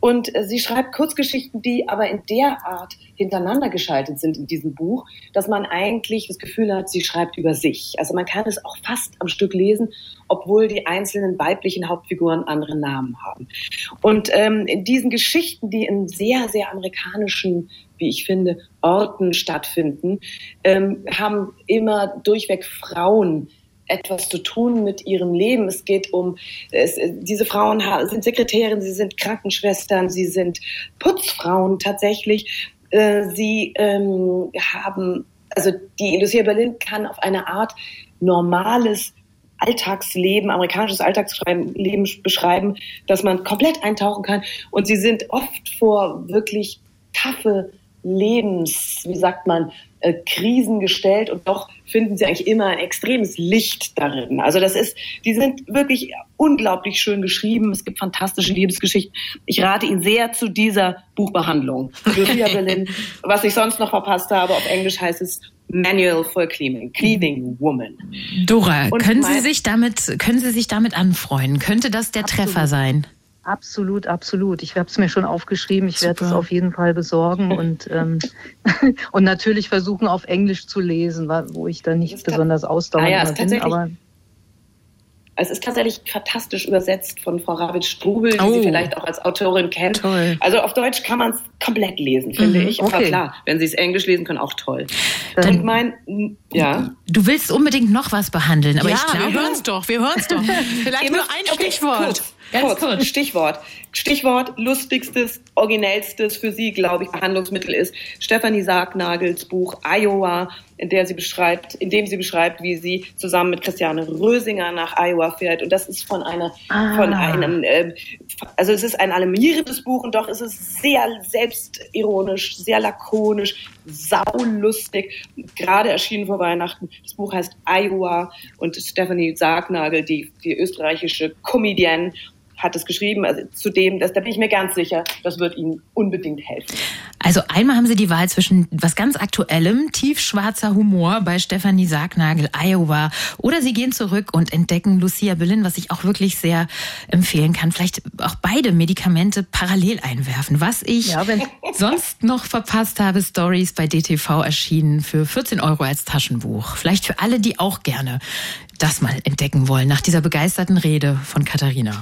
Und äh, sie schreibt Kurzgeschichten, die aber in der Art hintereinander geschaltet sind in diesem Buch, dass man eigentlich das Gefühl hat, sie schreibt über sich. Also man kann es auch fast am Stück lesen, obwohl die einzelnen weiblichen Hauptfiguren andere Namen haben. Und ähm, in diesen Geschichten, die in sehr, sehr amerikanischen, wie ich finde, Orten stattfinden, ähm, haben immer durchweg Frauen etwas zu tun mit ihrem Leben. Es geht um, es, diese Frauen sind Sekretärinnen, sie sind Krankenschwestern, sie sind Putzfrauen tatsächlich. Äh, sie ähm, haben, also die Lucia Berlin kann auf eine Art normales Alltagsleben, amerikanisches Alltagsleben beschreiben, dass man komplett eintauchen kann. Und sie sind oft vor wirklich taffe Lebens, wie sagt man, äh, Krisen gestellt und doch finden sie eigentlich immer ein extremes Licht darin. Also das ist, die sind wirklich unglaublich schön geschrieben. Es gibt fantastische Liebesgeschichten. Ich rate Ihnen sehr zu dieser Buchbehandlung. Lucia <laughs> Berlin, was ich sonst noch verpasst habe, auf Englisch heißt es Manual for Cleaning, Cleaning Woman. Dora, und können Sie sich damit, können Sie sich damit anfreuen? Könnte das der Absolut. Treffer sein? Absolut, absolut. Ich habe es mir schon aufgeschrieben. Ich werde es auf jeden Fall besorgen <laughs> und, ähm, <laughs> und natürlich versuchen, auf Englisch zu lesen, wo ich dann nicht besonders ausdauernd ah ja, bin. Aber es ist tatsächlich fantastisch übersetzt von Frau Ravid Strubel, die oh. Sie vielleicht auch als Autorin kennt. Toll. Also auf Deutsch kann man es komplett lesen, finde mhm, ich. Okay. Aber klar, wenn Sie es Englisch lesen können, auch toll. Dann, Und mein, ja. Du willst unbedingt noch was behandeln, aber ja, ich glaube. Wir hören es doch, wir hören es doch. <laughs> Vielleicht nur ein okay, Stichwort. Kurz. Ganz kurz, kurz. Stichwort. Stichwort lustigstes, originellstes für Sie, glaube ich, Behandlungsmittel ist Stefanie Sargnagels Buch Iowa, in der sie beschreibt, in dem sie beschreibt, wie sie zusammen mit Christiane Rösinger nach Iowa fährt. Und das ist von einer, ah. von einem, äh, also es ist ein alarmierendes Buch und doch ist es sehr selbstironisch, sehr lakonisch, saulustig. Gerade erschienen vor Weihnachten. Das Buch heißt Iowa und Stephanie Sargnagel, die, die österreichische Comedienne hat es geschrieben. Also zudem, das, da bin ich mir ganz sicher, das wird Ihnen unbedingt helfen. Also einmal haben Sie die Wahl zwischen was ganz Aktuellem, tiefschwarzer Humor bei Stefanie Sargnagel, Iowa, oder Sie gehen zurück und entdecken Lucia Berlin, was ich auch wirklich sehr empfehlen kann. Vielleicht auch beide Medikamente parallel einwerfen. Was ich ja, <laughs> sonst noch verpasst habe, Stories bei DTV erschienen für 14 Euro als Taschenbuch. Vielleicht für alle, die auch gerne das mal entdecken wollen, nach dieser begeisterten Rede von Katharina.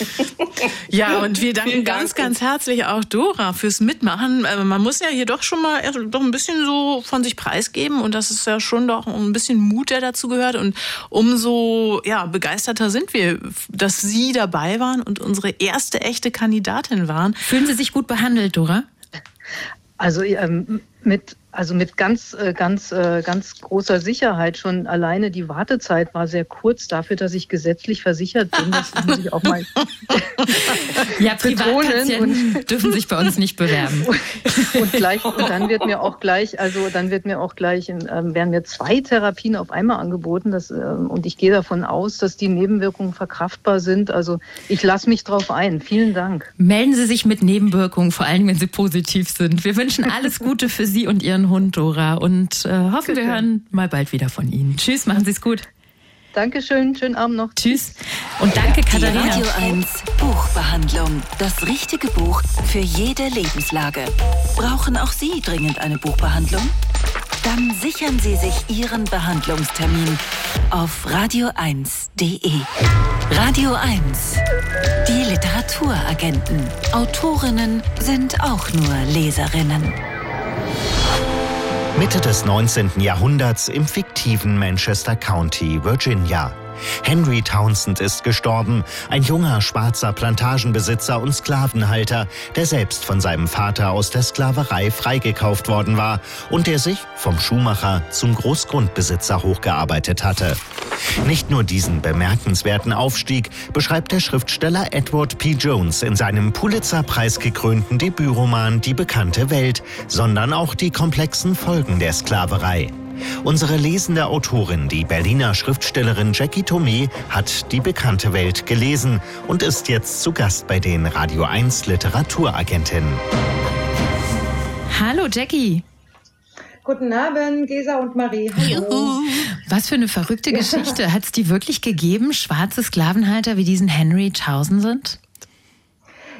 <laughs> ja, und wir danken ganz, ganz herzlich auch Dora fürs Mitmachen. Äh, man muss ja hier doch schon mal doch ein bisschen so von sich preisgeben und das ist ja schon doch ein bisschen Mut, der dazu gehört. Und umso ja, begeisterter sind wir, dass Sie dabei waren und unsere erste echte Kandidatin waren. Fühlen Sie sich gut behandelt, Dora? Also ähm, mit also mit ganz, äh, ganz, äh, ganz großer Sicherheit. Schon alleine die Wartezeit war sehr kurz dafür, dass ich gesetzlich versichert bin. Das muss ich auch mal <laughs> Ja, Privatpatienten dürfen sich bei uns nicht bewerben. <laughs> Und, gleich, und dann wird mir auch gleich, also dann wird mir auch gleich, ähm, werden mir zwei Therapien auf einmal angeboten. Das, ähm, und ich gehe davon aus, dass die Nebenwirkungen verkraftbar sind. Also ich lasse mich drauf ein. Vielen Dank. Melden Sie sich mit Nebenwirkungen, vor allem wenn sie positiv sind. Wir wünschen alles Gute für Sie und Ihren Hund, Dora. Und äh, hoffen, wir hören mal bald wieder von Ihnen. Tschüss, machen Sie es gut. Dankeschön, schönen Abend noch. Tschüss. Und danke, Katharina. Die Radio 1 Buchbehandlung. Das richtige Buch für jede Lebenslage. Brauchen auch Sie dringend eine Buchbehandlung? Dann sichern Sie sich Ihren Behandlungstermin auf radio1.de. Radio 1. Die Literaturagenten. Autorinnen sind auch nur Leserinnen. Mitte des 19. Jahrhunderts im fiktiven Manchester County, Virginia. Henry Townsend ist gestorben, ein junger schwarzer Plantagenbesitzer und Sklavenhalter, der selbst von seinem Vater aus der Sklaverei freigekauft worden war und der sich vom Schuhmacher zum Großgrundbesitzer hochgearbeitet hatte. Nicht nur diesen bemerkenswerten Aufstieg beschreibt der Schriftsteller Edward P. Jones in seinem Pulitzer-Preis gekrönten Debütroman Die bekannte Welt, sondern auch die komplexen Folgen der Sklaverei. Unsere lesende Autorin, die Berliner Schriftstellerin Jackie Thomé, hat die bekannte Welt gelesen und ist jetzt zu Gast bei den Radio 1 Literaturagentinnen. Hallo Jackie. Guten Abend, Gesa und Marie. Hallo. Was für eine verrückte Geschichte. Hat es die wirklich gegeben, schwarze Sklavenhalter wie diesen Henry Townsend?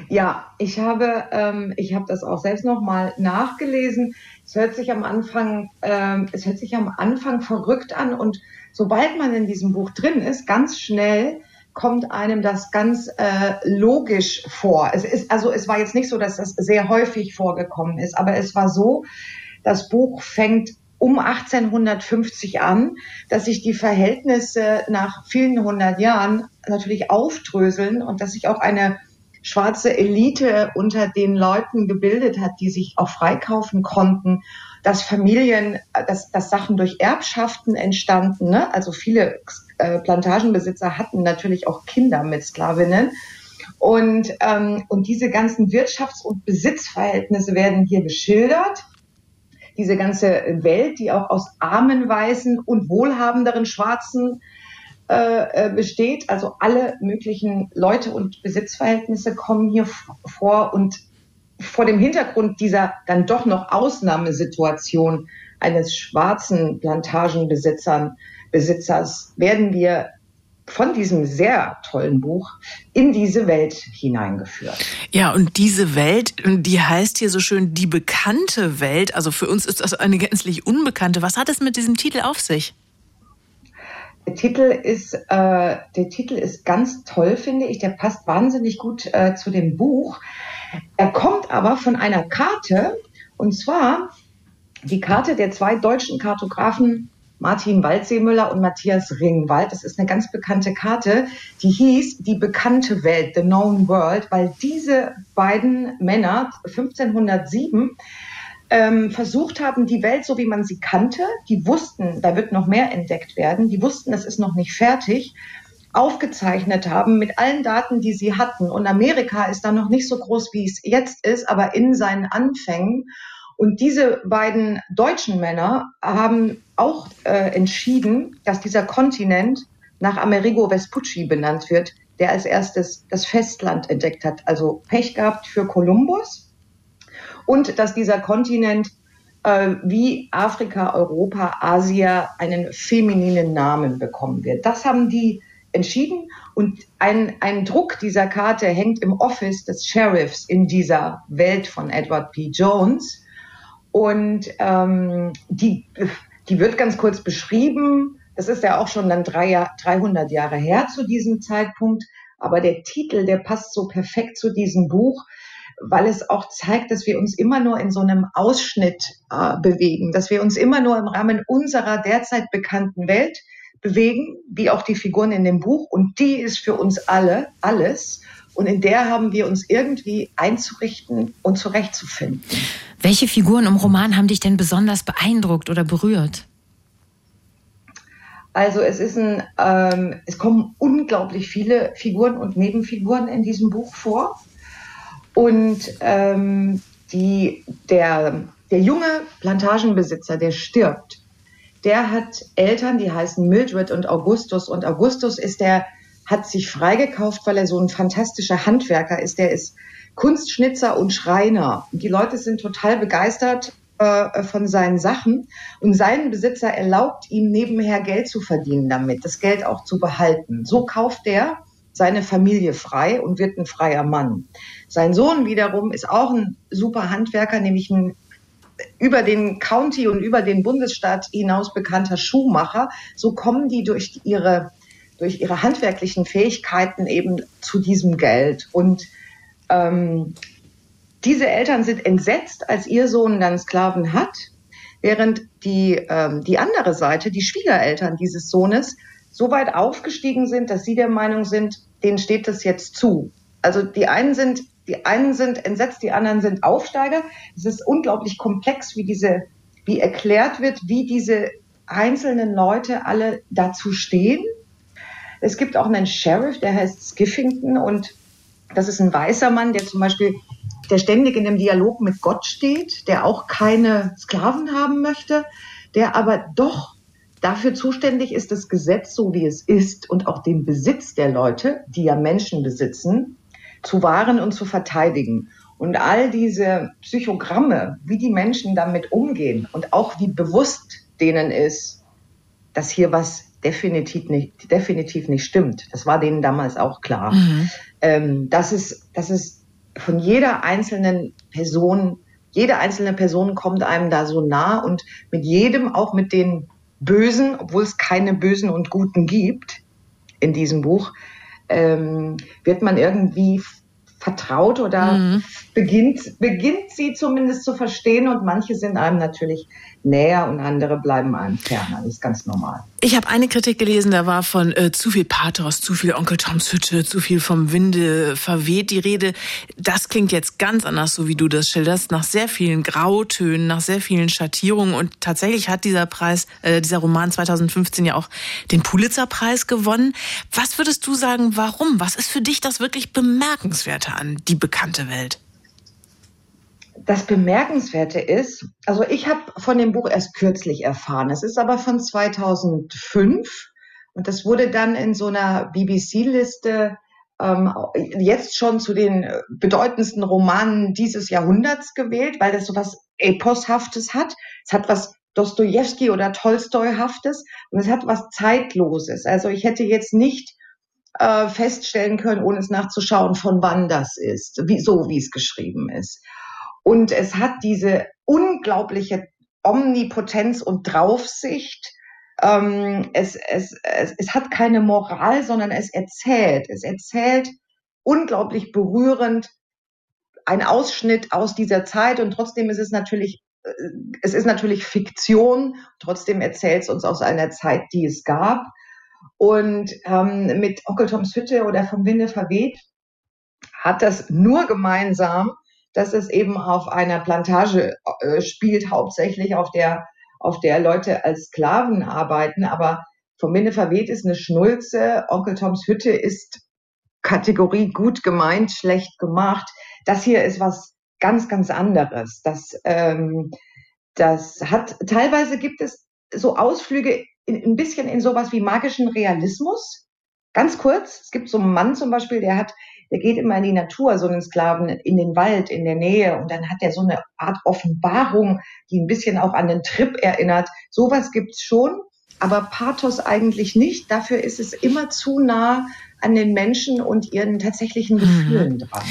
Ja, ich habe, ähm, ich habe das auch selbst noch mal nachgelesen. Es hört sich am Anfang, ähm, es hört sich am Anfang verrückt an und sobald man in diesem Buch drin ist, ganz schnell kommt einem das ganz äh, logisch vor. Es ist also, es war jetzt nicht so, dass das sehr häufig vorgekommen ist, aber es war so, das Buch fängt um 1850 an, dass sich die Verhältnisse nach vielen hundert Jahren natürlich aufdröseln und dass sich auch eine schwarze Elite unter den Leuten gebildet hat, die sich auch freikaufen konnten, dass Familien, dass, dass Sachen durch Erbschaften entstanden, ne? also viele äh, Plantagenbesitzer hatten natürlich auch Kinder mit Sklavinnen. Und, ähm, und diese ganzen Wirtschafts- und Besitzverhältnisse werden hier geschildert. Diese ganze Welt, die auch aus armen Weißen und wohlhabenderen Schwarzen äh, äh besteht. Also alle möglichen Leute und Besitzverhältnisse kommen hier vor und vor dem Hintergrund dieser dann doch noch Ausnahmesituation eines schwarzen Plantagenbesitzern Besitzers werden wir von diesem sehr tollen Buch in diese Welt hineingeführt. Ja, und diese Welt, die heißt hier so schön die bekannte Welt. Also für uns ist das eine gänzlich unbekannte. Was hat es mit diesem Titel auf sich? Der Titel ist, äh, der Titel ist ganz toll, finde ich. Der passt wahnsinnig gut äh, zu dem Buch. Er kommt aber von einer Karte, und zwar die Karte der zwei deutschen Kartografen Martin Waldseemüller und Matthias Ringwald. Das ist eine ganz bekannte Karte, die hieß Die bekannte Welt, The Known World, weil diese beiden Männer 1507 ähm, versucht haben, die Welt so wie man sie kannte, die wussten, da wird noch mehr entdeckt werden, die wussten, es ist noch nicht fertig, aufgezeichnet haben mit allen Daten, die sie hatten. Und Amerika ist da noch nicht so groß, wie es jetzt ist, aber in seinen Anfängen. Und diese beiden deutschen Männer haben auch äh, entschieden, dass dieser Kontinent nach Amerigo Vespucci benannt wird, der als erstes das Festland entdeckt hat. Also Pech gehabt für Kolumbus. Und dass dieser Kontinent äh, wie Afrika, Europa, Asia einen femininen Namen bekommen wird. Das haben die entschieden. Und ein, ein Druck dieser Karte hängt im Office des Sheriffs in dieser Welt von Edward P. Jones. Und ähm, die, die wird ganz kurz beschrieben. Das ist ja auch schon dann drei, 300 Jahre her zu diesem Zeitpunkt. Aber der Titel, der passt so perfekt zu diesem Buch, weil es auch zeigt, dass wir uns immer nur in so einem Ausschnitt äh, bewegen, dass wir uns immer nur im Rahmen unserer derzeit bekannten Welt bewegen, wie auch die Figuren in dem Buch. Und die ist für uns alle alles. Und in der haben wir uns irgendwie einzurichten und zurechtzufinden. Welche Figuren im Roman haben dich denn besonders beeindruckt oder berührt? Also es ist ein, ähm, es kommen unglaublich viele Figuren und Nebenfiguren in diesem Buch vor. Und ähm, die, der, der junge Plantagenbesitzer, der stirbt, der hat Eltern, die heißen Mildred und Augustus. Und Augustus ist der, hat sich freigekauft, weil er so ein fantastischer Handwerker ist. Der ist Kunstschnitzer und Schreiner. Die Leute sind total begeistert äh, von seinen Sachen und sein Besitzer erlaubt ihm nebenher Geld zu verdienen damit, das Geld auch zu behalten. So kauft er seine Familie frei und wird ein freier Mann. Sein Sohn wiederum ist auch ein super Handwerker, nämlich ein über den County und über den Bundesstaat hinaus bekannter Schuhmacher. So kommen die durch ihre, durch ihre handwerklichen Fähigkeiten eben zu diesem Geld. Und ähm, diese Eltern sind entsetzt, als ihr Sohn dann Sklaven hat, während die, ähm, die andere Seite, die Schwiegereltern dieses Sohnes, so weit aufgestiegen sind, dass sie der Meinung sind, denen steht das jetzt zu. Also die einen sind, die einen sind entsetzt, die anderen sind Aufsteiger. Es ist unglaublich komplex, wie diese, wie erklärt wird, wie diese einzelnen Leute alle dazu stehen. Es gibt auch einen Sheriff, der heißt Skiffington und das ist ein weißer Mann, der zum Beispiel, der ständig in dem Dialog mit Gott steht, der auch keine Sklaven haben möchte, der aber doch dafür zuständig ist, das Gesetz so wie es ist und auch den Besitz der Leute, die ja Menschen besitzen, zu wahren und zu verteidigen. Und all diese Psychogramme, wie die Menschen damit umgehen und auch wie bewusst denen ist, dass hier was definitiv nicht, definitiv nicht stimmt. Das war denen damals auch klar. Mhm. Ähm, das ist, das ist von jeder einzelnen Person, jede einzelne Person kommt einem da so nah und mit jedem, auch mit den Bösen, obwohl es keine Bösen und Guten gibt in diesem Buch, ähm, wird man irgendwie vertraut oder mhm. beginnt, beginnt sie zumindest zu verstehen und manche sind einem natürlich näher und andere bleiben einem ferner. Das ist ganz normal. Ich habe eine Kritik gelesen, da war von äh, zu viel Pathos, zu viel Onkel Toms Hütte, zu viel vom Winde verweht die Rede. Das klingt jetzt ganz anders, so wie du das schilderst, nach sehr vielen Grautönen, nach sehr vielen Schattierungen. Und tatsächlich hat dieser Preis, äh, dieser Roman 2015 ja auch den Pulitzerpreis gewonnen. Was würdest du sagen, warum? Was ist für dich das wirklich Bemerkenswerte an die bekannte Welt? Das Bemerkenswerte ist, also ich habe von dem Buch erst kürzlich erfahren. Es ist aber von 2005 und das wurde dann in so einer BBC-Liste ähm, jetzt schon zu den bedeutendsten Romanen dieses Jahrhunderts gewählt, weil das so was Eposhaftes hat. Es hat was Dostoevsky oder Tolstoi-haftes und es hat was Zeitloses. Also ich hätte jetzt nicht äh, feststellen können, ohne es nachzuschauen, von wann das ist, wie, so wie es geschrieben ist. Und es hat diese unglaubliche Omnipotenz und Draufsicht. Ähm, es, es, es, es hat keine Moral, sondern es erzählt. Es erzählt unglaublich berührend ein Ausschnitt aus dieser Zeit und trotzdem ist es natürlich äh, es ist natürlich Fiktion, trotzdem erzählt es uns aus einer Zeit, die es gab. Und ähm, mit Onkel Toms Hütte oder vom Winde verweht hat das nur gemeinsam, dass es eben auf einer Plantage äh, spielt, hauptsächlich auf der, auf der Leute als Sklaven arbeiten. Aber vom Minde verweht ist eine Schnulze. Onkel Toms Hütte ist Kategorie gut gemeint, schlecht gemacht. Das hier ist was ganz, ganz anderes. Das, ähm, das hat, teilweise gibt es so Ausflüge in, ein bisschen in sowas wie magischen Realismus. Ganz kurz, es gibt so einen Mann zum Beispiel, der hat der geht immer in die Natur, so einen Sklaven in den Wald in der Nähe und dann hat er so eine Art Offenbarung, die ein bisschen auch an den Trip erinnert. Sowas gibt's schon, aber Pathos eigentlich nicht. Dafür ist es immer zu nah an den Menschen und ihren tatsächlichen mhm. Gefühlen mhm. dran.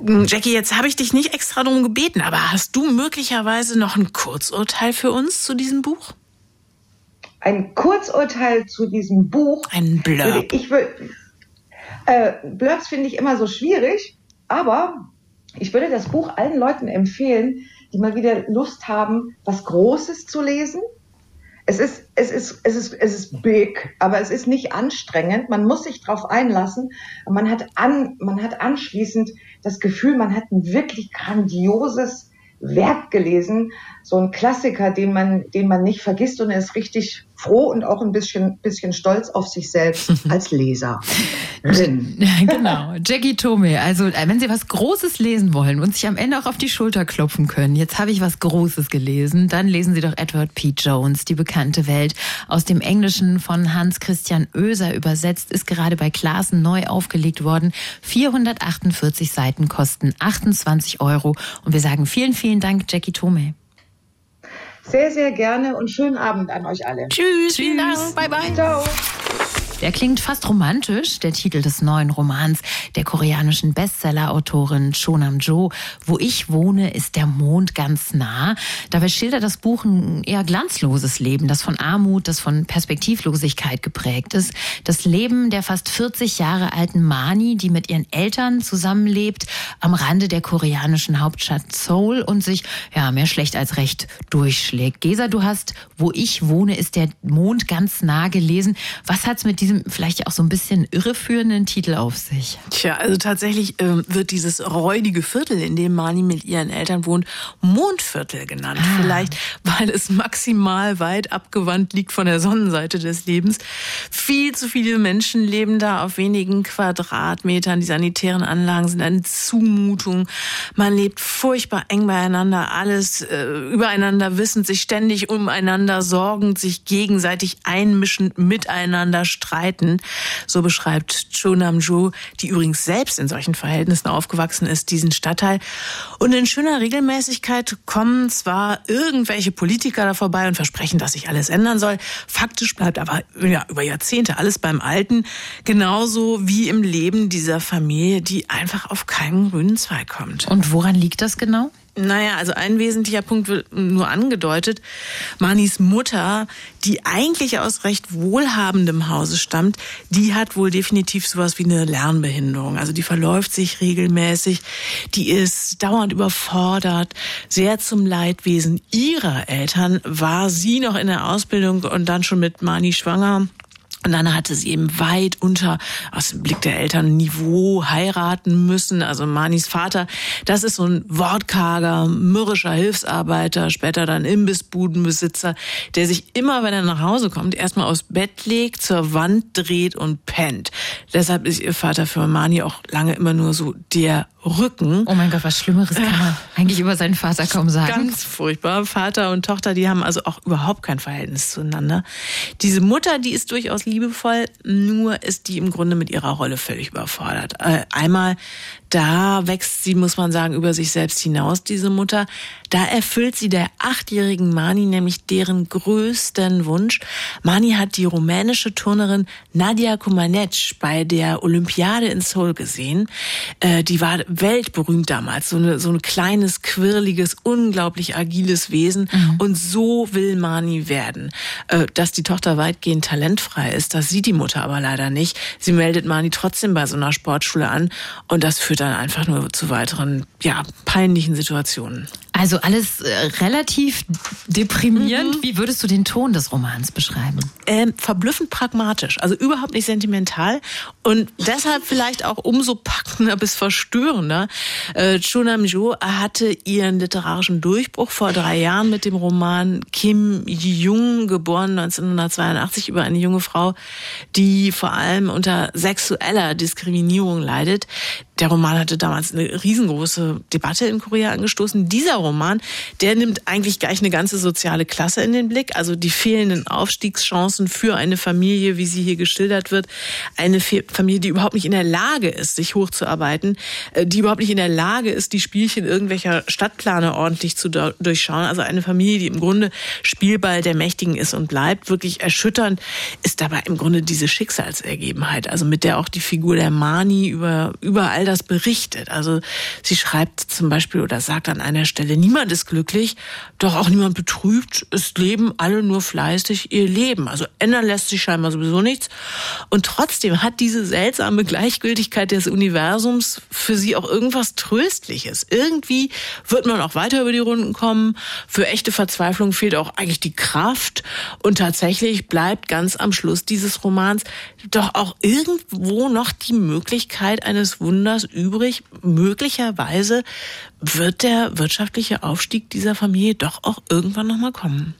Mm, Jackie, jetzt habe ich dich nicht extra darum gebeten, aber hast du möglicherweise noch ein Kurzurteil für uns zu diesem Buch? Ein Kurzurteil zu diesem Buch. Ein Blurb. Ich würde äh, Blurbs finde ich immer so schwierig, aber ich würde das Buch allen Leuten empfehlen, die mal wieder Lust haben, was Großes zu lesen. Es ist, es ist, es ist, es ist big, aber es ist nicht anstrengend. Man muss sich darauf einlassen. Man hat an, man hat anschließend das Gefühl, man hat ein wirklich grandioses Werk gelesen, so ein Klassiker, den man, den man nicht vergisst und er ist richtig froh und auch ein bisschen, bisschen stolz auf sich selbst <laughs> als Leser. <laughs> genau. Jackie Tome, also äh, wenn Sie was Großes lesen wollen und sich am Ende auch auf die Schulter klopfen können, jetzt habe ich was Großes gelesen, dann lesen Sie doch Edward P. Jones, die bekannte Welt, aus dem Englischen von Hans Christian Oeser übersetzt, ist gerade bei Klassen neu aufgelegt worden. 448 Seiten kosten 28 Euro und wir sagen vielen, vielen Dank, Jackie Tome. Sehr, sehr gerne und schönen Abend an euch alle. Tschüss, vielen Dank. Bye, bye. Ciao. Der klingt fast romantisch, der Titel des neuen Romans der koreanischen Bestseller-Autorin Chonam Jo. Wo ich wohne, ist der Mond ganz nah. Dabei schildert das Buch ein eher glanzloses Leben, das von Armut, das von Perspektivlosigkeit geprägt ist. Das Leben der fast 40 Jahre alten Mani, die mit ihren Eltern zusammenlebt, am Rande der koreanischen Hauptstadt Seoul und sich, ja, mehr schlecht als recht durchschlägt. Gesa, du hast Wo ich wohne, ist der Mond ganz nah gelesen. Was hat's mit diesem diesem vielleicht auch so ein bisschen irreführenden Titel auf sich? Tja, also tatsächlich äh, wird dieses räudige Viertel, in dem Mani mit ihren Eltern wohnt, Mondviertel genannt. Ah. Vielleicht, weil es maximal weit abgewandt liegt von der Sonnenseite des Lebens. Viel zu viele Menschen leben da auf wenigen Quadratmetern. Die sanitären Anlagen sind eine Zumutung. Man lebt furchtbar eng beieinander, alles äh, übereinander wissend, sich ständig umeinander sorgend, sich gegenseitig einmischend, miteinander streiten streiten. So beschreibt Cho Nam-ju, die übrigens selbst in solchen Verhältnissen aufgewachsen ist, diesen Stadtteil. Und in schöner Regelmäßigkeit kommen zwar irgendwelche Politiker da vorbei und versprechen, dass sich alles ändern soll. Faktisch bleibt aber ja, über Jahrzehnte alles beim Alten. Genauso wie im Leben dieser Familie, die einfach auf keinen grünen Zweig kommt. Und woran liegt das genau? Naja, also ein wesentlicher Punkt wird nur angedeutet. Manis Mutter, die eigentlich aus recht wohlhabendem Hause stammt, die hat wohl definitiv sowas wie eine Lernbehinderung. Also die verläuft sich regelmäßig, die ist dauernd überfordert, sehr zum Leidwesen ihrer Eltern war sie noch in der Ausbildung und dann schon mit Mani schwanger. Und dann hatte sie eben weit unter, aus dem Blick der Eltern, Niveau heiraten müssen. Also Manis Vater, das ist so ein wortkarger, mürrischer Hilfsarbeiter, später dann Imbissbudenbesitzer, der sich immer, wenn er nach Hause kommt, erstmal aufs Bett legt, zur Wand dreht und pennt. Deshalb ist ihr Vater für Mani auch lange immer nur so der Rücken. Oh mein Gott, was Schlimmeres kann man eigentlich über seinen Vater kaum sagen. Ganz furchtbar. Vater und Tochter, die haben also auch überhaupt kein Verhältnis zueinander. Diese Mutter, die ist durchaus liebevoll, nur ist die im Grunde mit ihrer Rolle völlig überfordert. Äh, einmal da wächst sie, muss man sagen, über sich selbst hinaus, diese Mutter. Da erfüllt sie der achtjährigen Mani nämlich deren größten Wunsch. Mani hat die rumänische Turnerin Nadia Kumanec bei der Olympiade in Seoul gesehen. Äh, die war weltberühmt damals. So, eine, so ein kleines, quirliges, unglaublich agiles Wesen. Mhm. Und so will Mani werden. Äh, dass die Tochter weitgehend talentfrei ist, das sieht die Mutter aber leider nicht. Sie meldet Mani trotzdem bei so einer Sportschule an. Und das führt dann einfach nur zu weiteren, ja, peinlichen Situationen. Also alles äh, relativ deprimierend. Mhm. Wie würdest du den Ton des Romans beschreiben? Ähm, verblüffend pragmatisch, also überhaupt nicht sentimental und deshalb vielleicht auch umso packender bis verstörender. Äh, Chonam Jo hatte ihren literarischen Durchbruch vor drei Jahren mit dem Roman Kim Jung, geboren 1982, über eine junge Frau, die vor allem unter sexueller Diskriminierung leidet. Der Roman hatte damals eine riesengroße Debatte in Korea angestoßen. Dieser Roman, der nimmt eigentlich gleich eine ganze soziale Klasse in den Blick. Also die fehlenden Aufstiegschancen für eine Familie, wie sie hier geschildert wird. Eine Familie, die überhaupt nicht in der Lage ist, sich hochzuarbeiten, äh, die überhaupt nicht in der Lage ist, die Spielchen irgendwelcher Stadtplaner ordentlich zu durchschauen. Also eine Familie, die im Grunde Spielball der Mächtigen ist und bleibt. Wirklich erschütternd ist dabei im Grunde diese Schicksalsergebenheit. Also mit der auch die Figur der Mani über, überall das berichtet. Also sie schreibt zum Beispiel oder sagt an einer Stelle, niemand ist glücklich, doch auch niemand betrübt. Es leben alle nur fleißig ihr Leben. Also ändern lässt sich scheinbar sowieso nichts. Und trotzdem hat diese seltsame Gleichgültigkeit des Universums für sie auch irgendwas Tröstliches. Irgendwie wird man auch weiter über die Runden kommen. Für echte Verzweiflung fehlt auch eigentlich die Kraft. Und tatsächlich bleibt ganz am Schluss dieses Romans doch auch irgendwo noch die Möglichkeit eines Wunders übrig. Möglicherweise wird der wirtschaftliche Aufstieg dieser Familie doch auch irgendwann nochmal kommen.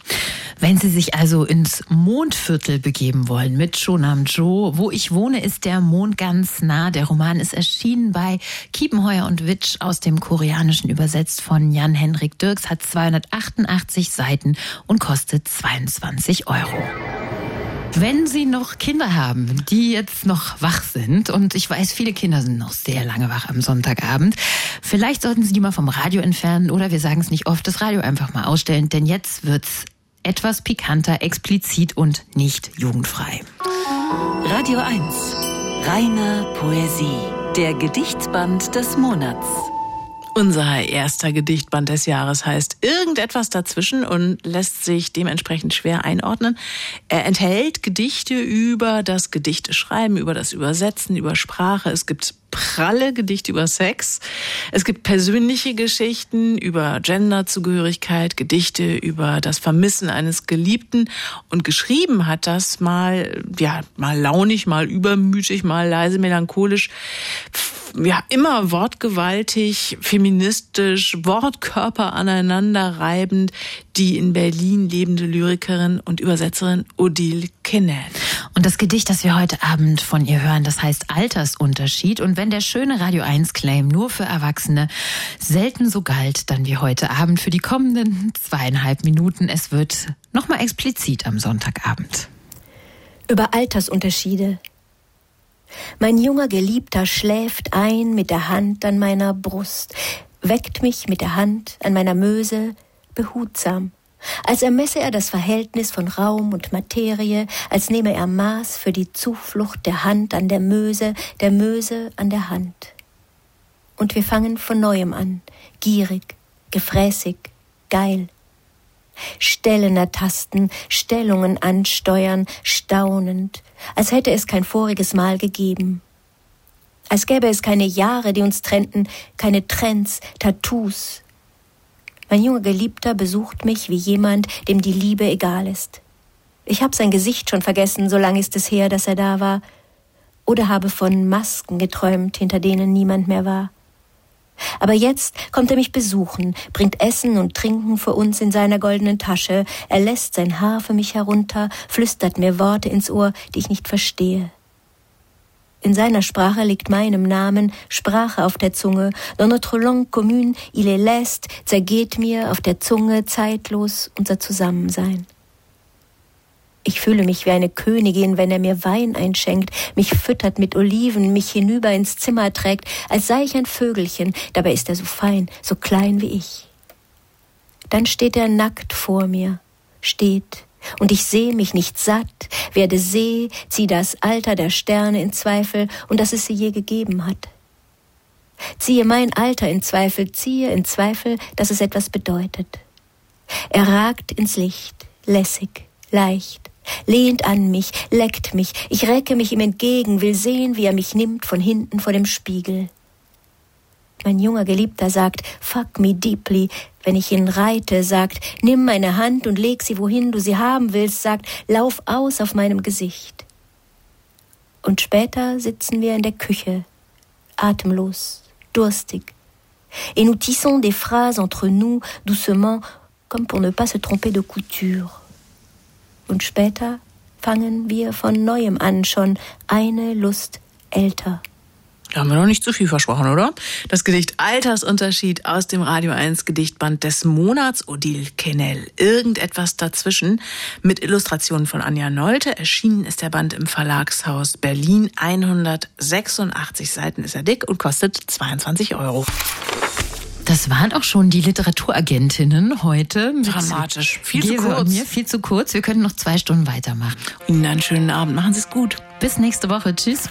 Wenn Sie sich also ins Mondviertel begeben wollen mit Shonam Jo, wo ich wohne, ist der Mond ganz nah. Der Roman ist erschienen bei Kiepenheuer und Witsch aus dem Koreanischen übersetzt von Jan-Henrik Dirks, hat 288 Seiten und kostet 22 Euro. Wenn Sie noch Kinder haben, die jetzt noch wach sind, und ich weiß, viele Kinder sind noch sehr lange wach am Sonntagabend, vielleicht sollten Sie die mal vom Radio entfernen oder wir sagen es nicht oft, das Radio einfach mal ausstellen, denn jetzt wird's etwas pikanter, explizit und nicht jugendfrei. Radio 1. Reine Poesie. Der Gedichtsband des Monats. Unser erster Gedichtband des Jahres heißt Irgendetwas dazwischen und lässt sich dementsprechend schwer einordnen. Er enthält Gedichte über das Gedichteschreiben, über das Übersetzen, über Sprache. Es gibt pralle Gedichte über Sex. Es gibt persönliche Geschichten über Genderzugehörigkeit, Gedichte über das Vermissen eines Geliebten und geschrieben hat das mal, ja, mal launig, mal übermütig, mal leise melancholisch ja, immer wortgewaltig, feministisch, Wortkörper aneinander reibend, die in Berlin lebende Lyrikerin und Übersetzerin Odile Kennel. Und das Gedicht, das wir heute Abend von ihr hören, das heißt Altersunterschied. Und wenn der schöne Radio 1 Claim nur für Erwachsene selten so galt, dann wie heute Abend für die kommenden zweieinhalb Minuten. Es wird nochmal explizit am Sonntagabend. Über Altersunterschiede mein junger Geliebter schläft ein mit der Hand an meiner Brust, weckt mich mit der Hand an meiner Möse behutsam, als ermesse er das Verhältnis von Raum und Materie, als nehme er Maß für die Zuflucht der Hand an der Möse, der Möse an der Hand. Und wir fangen von neuem an, gierig, gefräßig, geil. Stellen ertasten, Stellungen ansteuern, staunend, als hätte es kein voriges Mal gegeben. Als gäbe es keine Jahre, die uns trennten, keine Trends, Tattoos. Mein junger Geliebter besucht mich wie jemand, dem die Liebe egal ist. Ich habe sein Gesicht schon vergessen, so lange ist es her, dass er da war, oder habe von Masken geträumt, hinter denen niemand mehr war. Aber jetzt kommt er mich besuchen, bringt Essen und Trinken für uns in seiner goldenen Tasche, er lässt sein Haar für mich herunter, flüstert mir Worte ins Ohr, die ich nicht verstehe. In seiner Sprache liegt meinem Namen Sprache auf der Zunge. Dans notre langue commune, il est lest, zergeht mir auf der Zunge zeitlos unser Zusammensein. Ich fühle mich wie eine Königin, wenn er mir Wein einschenkt, mich füttert mit Oliven, mich hinüber ins Zimmer trägt, als sei ich ein Vögelchen, dabei ist er so fein, so klein wie ich. Dann steht er nackt vor mir, steht, und ich seh mich nicht satt, werde seh, zieh das Alter der Sterne in Zweifel und dass es sie je gegeben hat. Ziehe mein Alter in Zweifel, ziehe in Zweifel, dass es etwas bedeutet. Er ragt ins Licht, lässig, leicht, lehnt an mich, leckt mich, ich recke mich ihm entgegen, will sehen, wie er mich nimmt von hinten vor dem Spiegel. Mein junger Geliebter sagt, fuck me deeply, wenn ich ihn reite, sagt, nimm meine Hand und leg sie wohin du sie haben willst, sagt, lauf aus auf meinem Gesicht. Und später sitzen wir in der Küche, atemlos, durstig, et nous tissons des phrases entre nous, doucement, comme pour ne pas se tromper de couture. Und später fangen wir von neuem an, schon eine Lust älter. Da haben wir noch nicht zu viel versprochen, oder? Das Gedicht Altersunterschied aus dem Radio 1 Gedichtband des Monats Odile Kennel. Irgendetwas dazwischen mit Illustrationen von Anja Nolte. Erschienen ist der Band im Verlagshaus Berlin. 186 Seiten ist er dick und kostet 22 Euro. Das waren auch schon die Literaturagentinnen heute. Dramatisch. Viel zu Gese kurz. Mir viel zu kurz. Wir könnten noch zwei Stunden weitermachen. Ihnen einen schönen Abend. Machen Sie es gut. Bis nächste Woche. Tschüss.